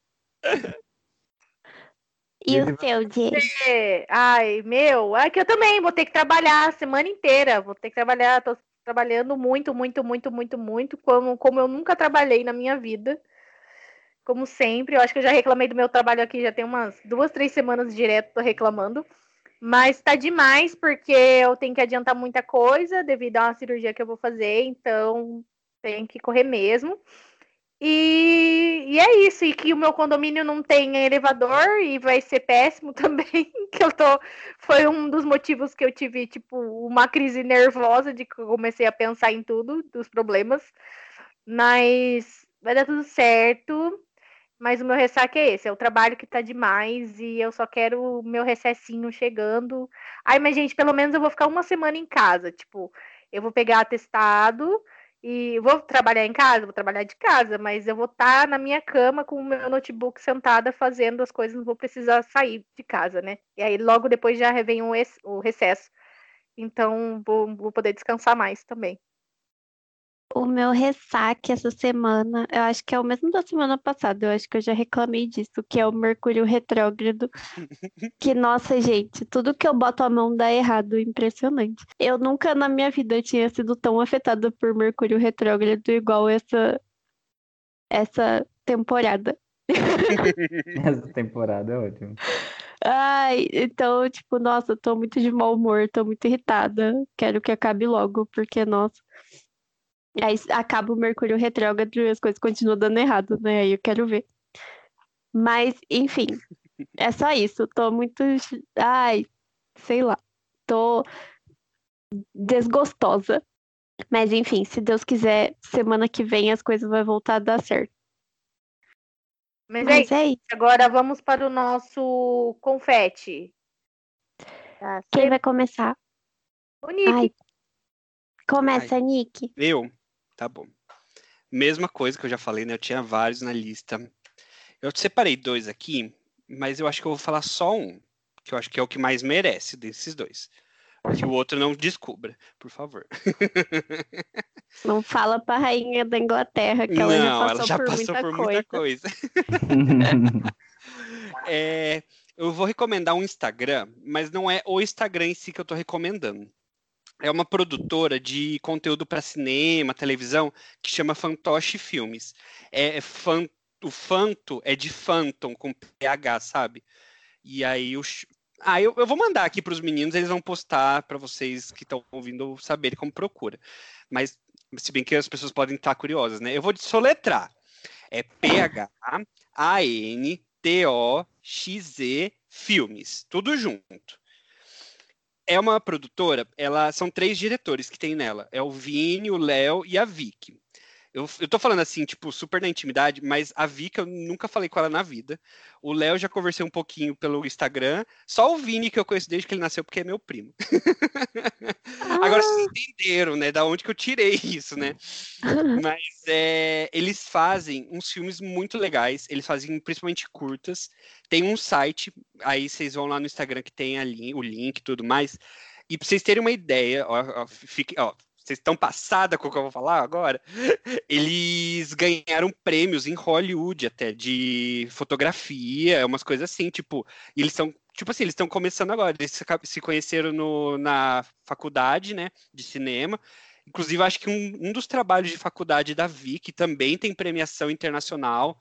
E o seu, Jay? É, Ai, meu, é que eu também vou ter que trabalhar a semana inteira. Vou ter que trabalhar, tô trabalhando muito, muito, muito, muito, muito, como, como eu nunca trabalhei na minha vida. Como sempre, eu acho que eu já reclamei do meu trabalho aqui, já tem umas duas, três semanas direto, tô reclamando. Mas tá demais, porque eu tenho que adiantar muita coisa devido a uma cirurgia que eu vou fazer, então tem que correr mesmo. E, e é isso, e que o meu condomínio não tem elevador e vai ser péssimo também, que eu tô foi um dos motivos que eu tive tipo uma crise nervosa de que eu comecei a pensar em tudo, dos problemas. Mas vai dar tudo certo. Mas o meu ressaca é esse, é o trabalho que tá demais e eu só quero o meu recessinho chegando. Ai, mas gente, pelo menos eu vou ficar uma semana em casa, tipo, eu vou pegar atestado e vou trabalhar em casa, vou trabalhar de casa, mas eu vou estar na minha cama com o meu notebook sentada fazendo as coisas, não vou precisar sair de casa, né? E aí logo depois já vem o recesso. Então vou, vou poder descansar mais também. O meu ressaque essa semana, eu acho que é o mesmo da semana passada, eu acho que eu já reclamei disso, que é o Mercúrio retrógrado. Que, nossa, gente, tudo que eu boto a mão dá errado, impressionante. Eu nunca na minha vida tinha sido tão afetada por Mercúrio retrógrado igual essa essa temporada. Essa temporada é ótima. Ai, então, tipo, nossa, eu tô muito de mau humor, tô muito irritada. Quero que acabe logo, porque, nossa. Aí acaba o Mercúrio retrógrado e as coisas continuam dando errado, né? Aí eu quero ver. Mas, enfim, é só isso. Tô muito. Ai, sei lá. Tô desgostosa. Mas, enfim, se Deus quiser, semana que vem as coisas vão voltar a dar certo. Mas, é Mas isso. é isso. Agora vamos para o nosso confete. Tá Quem vai começar? O Nick. Ai, começa, Nick. Eu? Tá bom. Mesma coisa que eu já falei, né? Eu tinha vários na lista. Eu separei dois aqui, mas eu acho que eu vou falar só um, que eu acho que é o que mais merece desses dois. Que o outro não descubra, por favor. Não fala pra rainha da Inglaterra que ela já passou, ela já por, passou muita por coisa. muita coisa. É, eu vou recomendar um Instagram, mas não é o Instagram em si que eu tô recomendando. É uma produtora de conteúdo para cinema, televisão, que chama Fantoche Filmes. É, é fan, o Fanto é de Phantom, com PH, sabe? E aí os. Ah, eu, eu vou mandar aqui para os meninos, eles vão postar para vocês que estão ouvindo saberem como procura. Mas, se bem que as pessoas podem estar curiosas, né? Eu vou soletrar. É P-H-A-N-T-O-X-E Filmes. Tudo junto. É uma produtora, ela são três diretores que tem nela. É o Vini, o Léo e a Vicky. Eu, eu tô falando assim, tipo, super na intimidade, mas a Vika eu nunca falei com ela na vida. O Léo já conversei um pouquinho pelo Instagram. Só o Vini que eu conheço desde que ele nasceu, porque é meu primo. Ah. Agora vocês entenderam, né? Da onde que eu tirei isso, né? mas é, eles fazem uns filmes muito legais. Eles fazem principalmente curtas. Tem um site, aí vocês vão lá no Instagram que tem ali o link e tudo mais. E pra vocês terem uma ideia, ó, ó, fique, ó vocês estão passada com o que eu vou falar agora? Eles ganharam prêmios em Hollywood até, de fotografia, umas coisas assim, tipo, e eles são, tipo assim, eles estão começando agora, eles se conheceram no, na faculdade, né, de cinema, Inclusive, acho que um, um, dos trabalhos de faculdade da Vic também tem premiação internacional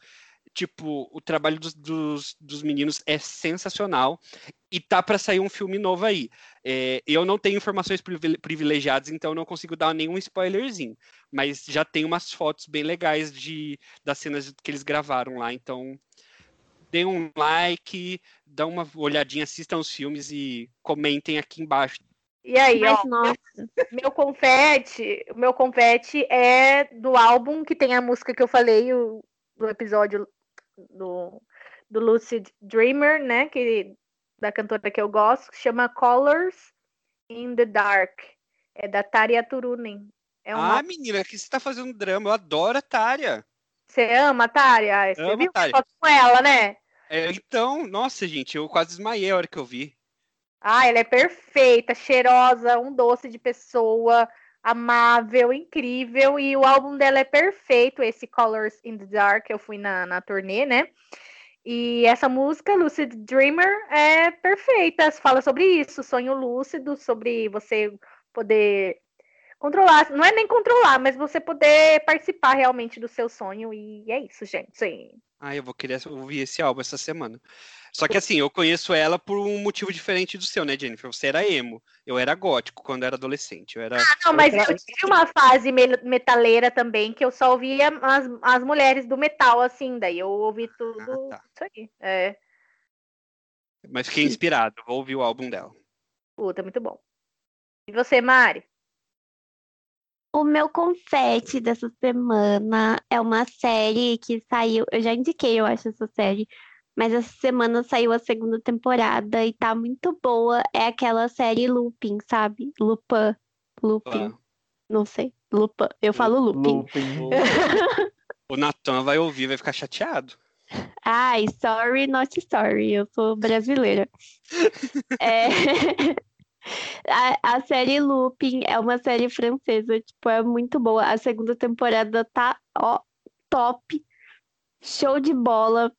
tipo, o trabalho dos, dos, dos, meninos é sensacional e tá para sair um filme novo aí. É, eu não tenho informações privilegiadas, então não consigo dar nenhum spoilerzinho, mas já tem umas fotos bem legais de das cenas que eles gravaram lá, então dê um like, dá uma olhadinha, assistam os filmes e comentem aqui embaixo. E aí, Mas, ó, nossa. meu confete, meu confete é do álbum que tem a música que eu falei o, no episódio do, do Lucid Dreamer, né? Que, da cantora que eu gosto, que chama Colors in the Dark. É da Tária Turunen. É uma... Ah, menina, que você tá fazendo drama. Eu adoro a Tária. Você ama a Tária? Você Amo viu a foto com ela, né? É, então, nossa, gente, eu quase desmaiei a hora que eu vi. Ah, ela é perfeita, cheirosa, um doce de pessoa amável, incrível, e o álbum dela é perfeito, esse Colors in the Dark, eu fui na, na turnê, né? E essa música, Lucid Dreamer, é perfeita, fala sobre isso, sonho lúcido, sobre você poder controlar, não é nem controlar, mas você poder participar realmente do seu sonho, e é isso, gente. Sim. Ah, eu vou querer ouvir esse álbum essa semana. Só que assim, eu conheço ela por um motivo diferente do seu, né, Jennifer? Você era emo, eu era gótico quando era adolescente. Eu era... Ah, não, mas eu tive uma fase metaleira também que eu só ouvia as, as mulheres do metal, assim, daí eu ouvi tudo ah, tá. isso aí. É. Mas fiquei inspirado, vou ouvir o álbum dela. Puta, muito bom. E você, Mari? O meu confete dessa semana é uma série que saiu. Eu já indiquei, eu acho, essa série mas essa semana saiu a segunda temporada e tá muito boa. É aquela série Lupin, sabe? Lupin. Lupin. Ah. Não sei. Lupin. Eu falo Lupin. Lupin. o Natan vai ouvir, vai ficar chateado. Ai, sorry, not sorry. Eu sou brasileira. é... a, a série Lupin é uma série francesa, tipo, é muito boa. A segunda temporada tá, ó, top. Show de bola.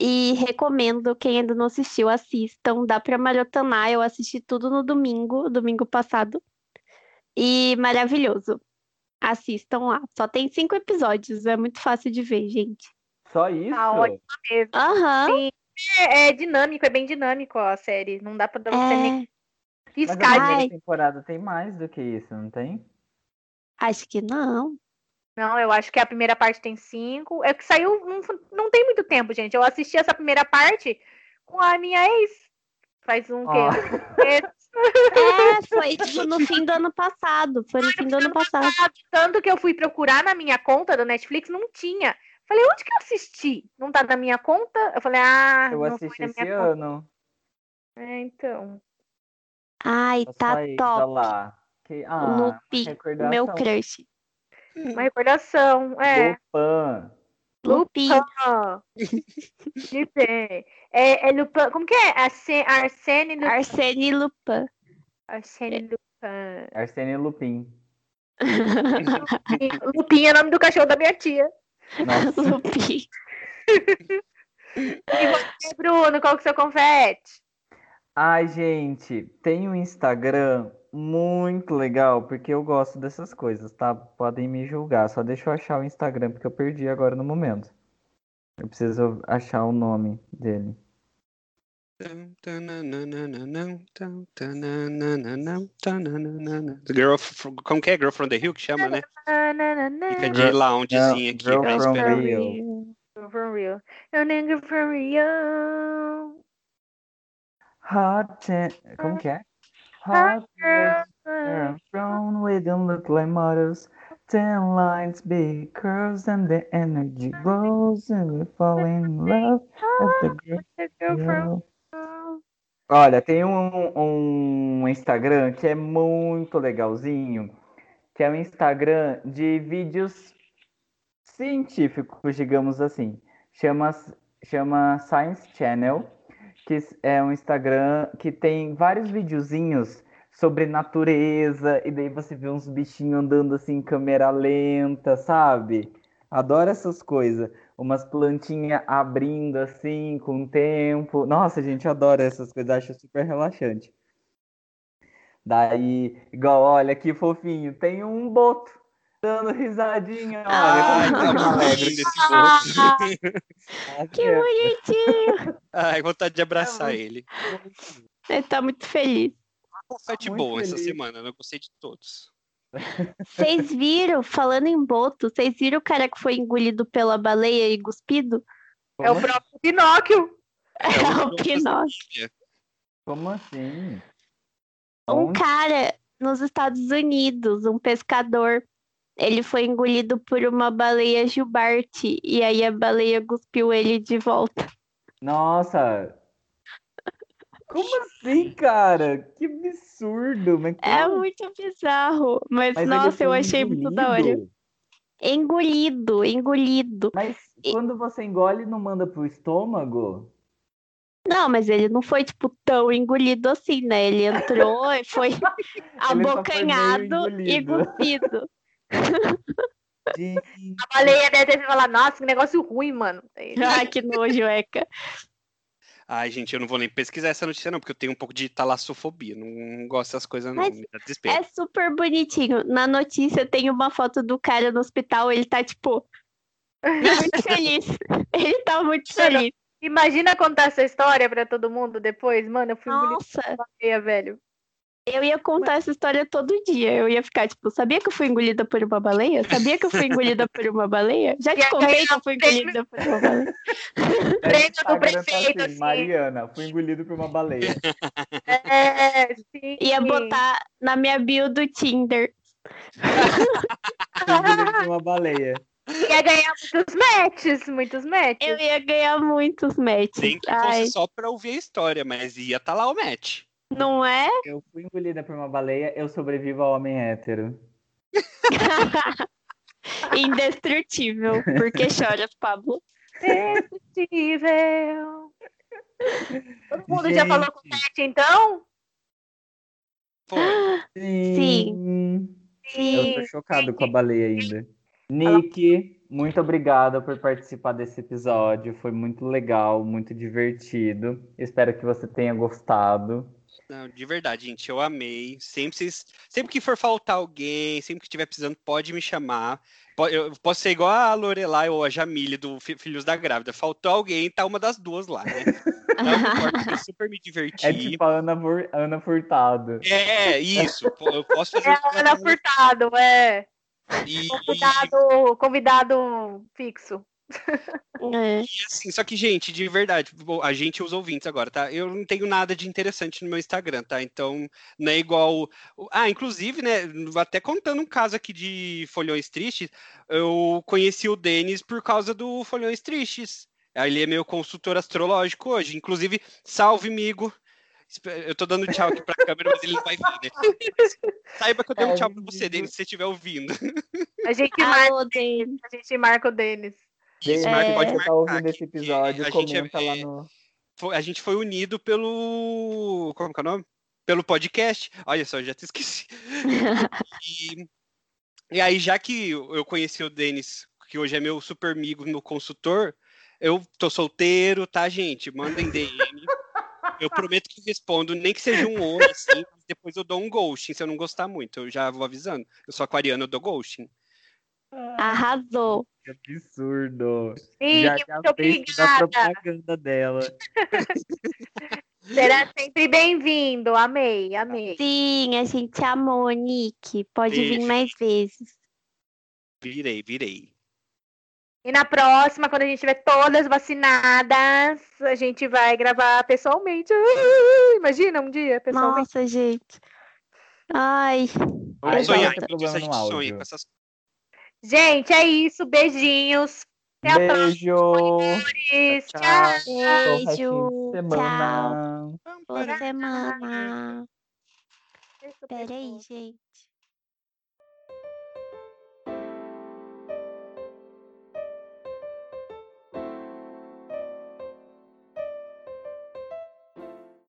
E recomendo, quem ainda não assistiu, assistam. Dá pra maratonar. Eu assisti tudo no domingo, domingo passado. E maravilhoso. Assistam lá. Só tem cinco episódios. É muito fácil de ver, gente. Só isso? Tá ótimo mesmo. Aham. Uhum. É, é, dinâmico, é bem dinâmico a série. Não dá pra você é... nem riscar. Mas a temporada tem mais do que isso, não tem? Acho que não. Não, eu acho que a primeira parte tem cinco. É que saiu. Não, não tem muito tempo, gente. Eu assisti essa primeira parte com a minha ex. Faz um oh. quê? É, foi tipo, no fim do ano passado. Foi no fim do ano passado. Tanto que eu fui procurar na minha conta do Netflix, não tinha. Falei, onde que eu assisti? Não tá na minha conta? Eu falei, ah. Eu assisti esse ano. É, então. Ai, tá top. Lá. Que... Ah, Lupi, meu crush. Uma recordação, é. Lupin. Lupin. é, é Lupin. Como que é? Arsene Lupin. Arsene Lupin. Arsene Lupin. Arsene Lupin. Lupin é o nome do cachorro da minha tia. Lupin. Bruno, qual que é o seu confete? Ai, gente, tem um Instagram muito legal, porque eu gosto dessas coisas, tá? Podem me julgar, só deixa eu achar o Instagram, porque eu perdi agora no momento. Eu preciso achar o nome dele. Girl, from- como que é? Girl from the Hill que chama, né? Fica de Girl- loungezinha aqui. Girl pra from esperar. Rio. From real. Eu nem go from real. Hot. Como que é? Hot girls thrown with them look like models. Ten lines, big curves, and the energy grows, and we fall in love. as the The. Olha, tem um, um Instagram que é muito legalzinho, que é um Instagram de vídeos científicos, digamos assim. Chama, chama Science Channel, que é um Instagram que tem vários videozinhos sobre natureza, e daí você vê uns bichinhos andando assim em câmera lenta, sabe? Adoro essas coisas. Umas plantinhas abrindo assim com o tempo. Nossa, gente, adoro essas coisas, acho super relaxante. Daí, igual, olha que fofinho, tem um boto dando risadinha, olha. Ai, como tá é que alegre. bonitinho. Ai, vontade de É abraçar ele. Ele tá muito feliz. Confete Muito bom essa semana, eu gostei de todos. Vocês viram, falando em boto, vocês viram o cara que foi engolido pela baleia e cuspido? É o próprio Pinóquio. É, o o Pinóquio. Como assim? Um Onde? cara nos Estados Unidos, um pescador, ele foi engolido por uma baleia jubarte e aí a baleia cuspiu ele de volta. Nossa! Como assim, cara? Que absurdo! Mas É como? muito bizarro, mas, Mas ele nossa, eu foi achei muito da hora. engolido? Engolido, engolido. Mas quando você engole, não manda pro estômago? Não, mas ele não foi, tipo, tão engolido assim, né? Ele entrou e foi foi abocanhado meio e engolido. cuspido. Gente, A baleia deve ter falado, nossa, que negócio ruim, mano. Ai, que nojo, Eca. Ai, gente, eu não vou nem pesquisar essa notícia, não, porque eu tenho um pouco de talassofobia. Não gosto dessas coisas, não. Mas. É super bonitinho. Na notícia tem uma foto do cara no hospital, ele tá, tipo, muito feliz. Ele tá muito feliz. Imagina contar essa história pra todo mundo depois. Mano, eu fui Nossa, baleia, velho. Eu ia contar essa história todo dia. Eu ia ficar, tipo, sabia que eu fui engolida por uma baleia? Sabia que eu fui engolida por uma baleia? Já te contei que eu fui engolida por uma baleia. Prêmio do tá prefeito, assim, assim. Mariana, fui engolido por uma baleia. É, sim. Ia botar na minha bio do Tinder. Fui engolido por uma baleia. Ia ganhar muitos matches, muitos matches. Eu ia ganhar muitos matches. Nem que Ai, fosse só pra ouvir a história, mas ia tá lá o match. Não é? Eu fui engolida por uma baleia, eu sobrevivo ao homem hétero. Indestrutível. Por que choras, Pablo? Irresistível. Todo mundo já falou com o Gente. Tete, então? Foi. Sim. Eu Sim. tô chocado com a baleia ainda. Nick, muito obrigada por participar desse episódio. Foi muito legal, muito divertido. Espero que você tenha gostado. Não, de verdade, gente, eu amei. Sempre, vocês- sempre que for faltar alguém, sempre que estiver precisando, pode me chamar. Eu posso ser igual a Lorelai ou a Jamile do Fi- Filhos da Grávida. Faltou alguém, tá uma das duas lá, né? Não importa, porque eu super me diverti. É tipo a Ana, Ana Furtado. É, isso. Eu posso fazer É a Ana. Furtado, é. E, Convidado, convidado fixo. É. Assim, só que, gente, de verdade, bom, a gente, os ouvintes agora, tá? Eu não tenho nada de interessante no meu Instagram, tá? Então, não é igual. Ah, inclusive, né? Até contando um caso aqui de Folhões Tristes, eu conheci o Denis por causa do Folhões Tristes. Ele é meu consultor astrológico hoje. Inclusive, salve, amigo. Eu tô dando tchau aqui pra câmera, mas ele não vai ver, né? Saiba que eu dei um tchau pra você, Denis, se você estiver ouvindo. A gente, marca, Alô, Denis. a gente marca o Denis. Marco, se pode marcar. tá ouvindo esse episódio, a gente é- comenta lá é- no. foi- a gente foi unido pelo. Como que é o nome? Pelo podcast. Olha só, eu já te esqueci. E, e aí, já que eu conheci o Denis, que hoje é meu super amigo, meu consultor, Eu tô solteiro, tá, gente? Mandem DM. Eu prometo que respondo, nem que seja um oi, assim, mas depois eu dou um ghosting se eu não gostar muito. Eu já vou avisando. Eu sou aquariano, eu dou ghosting. Arrasou. Que absurdo. Ih, Já muito já fez a propaganda dela. Será sempre bem-vindo. Amei, amei. Sim, a gente amou, Nick. Pode vir Beijo. mais vezes. Virei, virei. E na próxima, quando a gente tiver todas vacinadas, a gente vai gravar pessoalmente. Ah, Imagina um dia, pessoalmente. Nossa, gente. Ai, Exato. Sonhar, então, a gente sonha com essas Gente, é isso. Beijinhos. Até a próxima. Tchau. Tchau. Tchau. Bom restinho de Beijo, semana. boa semana. Deixa eu Pera aí, perguntar. gente.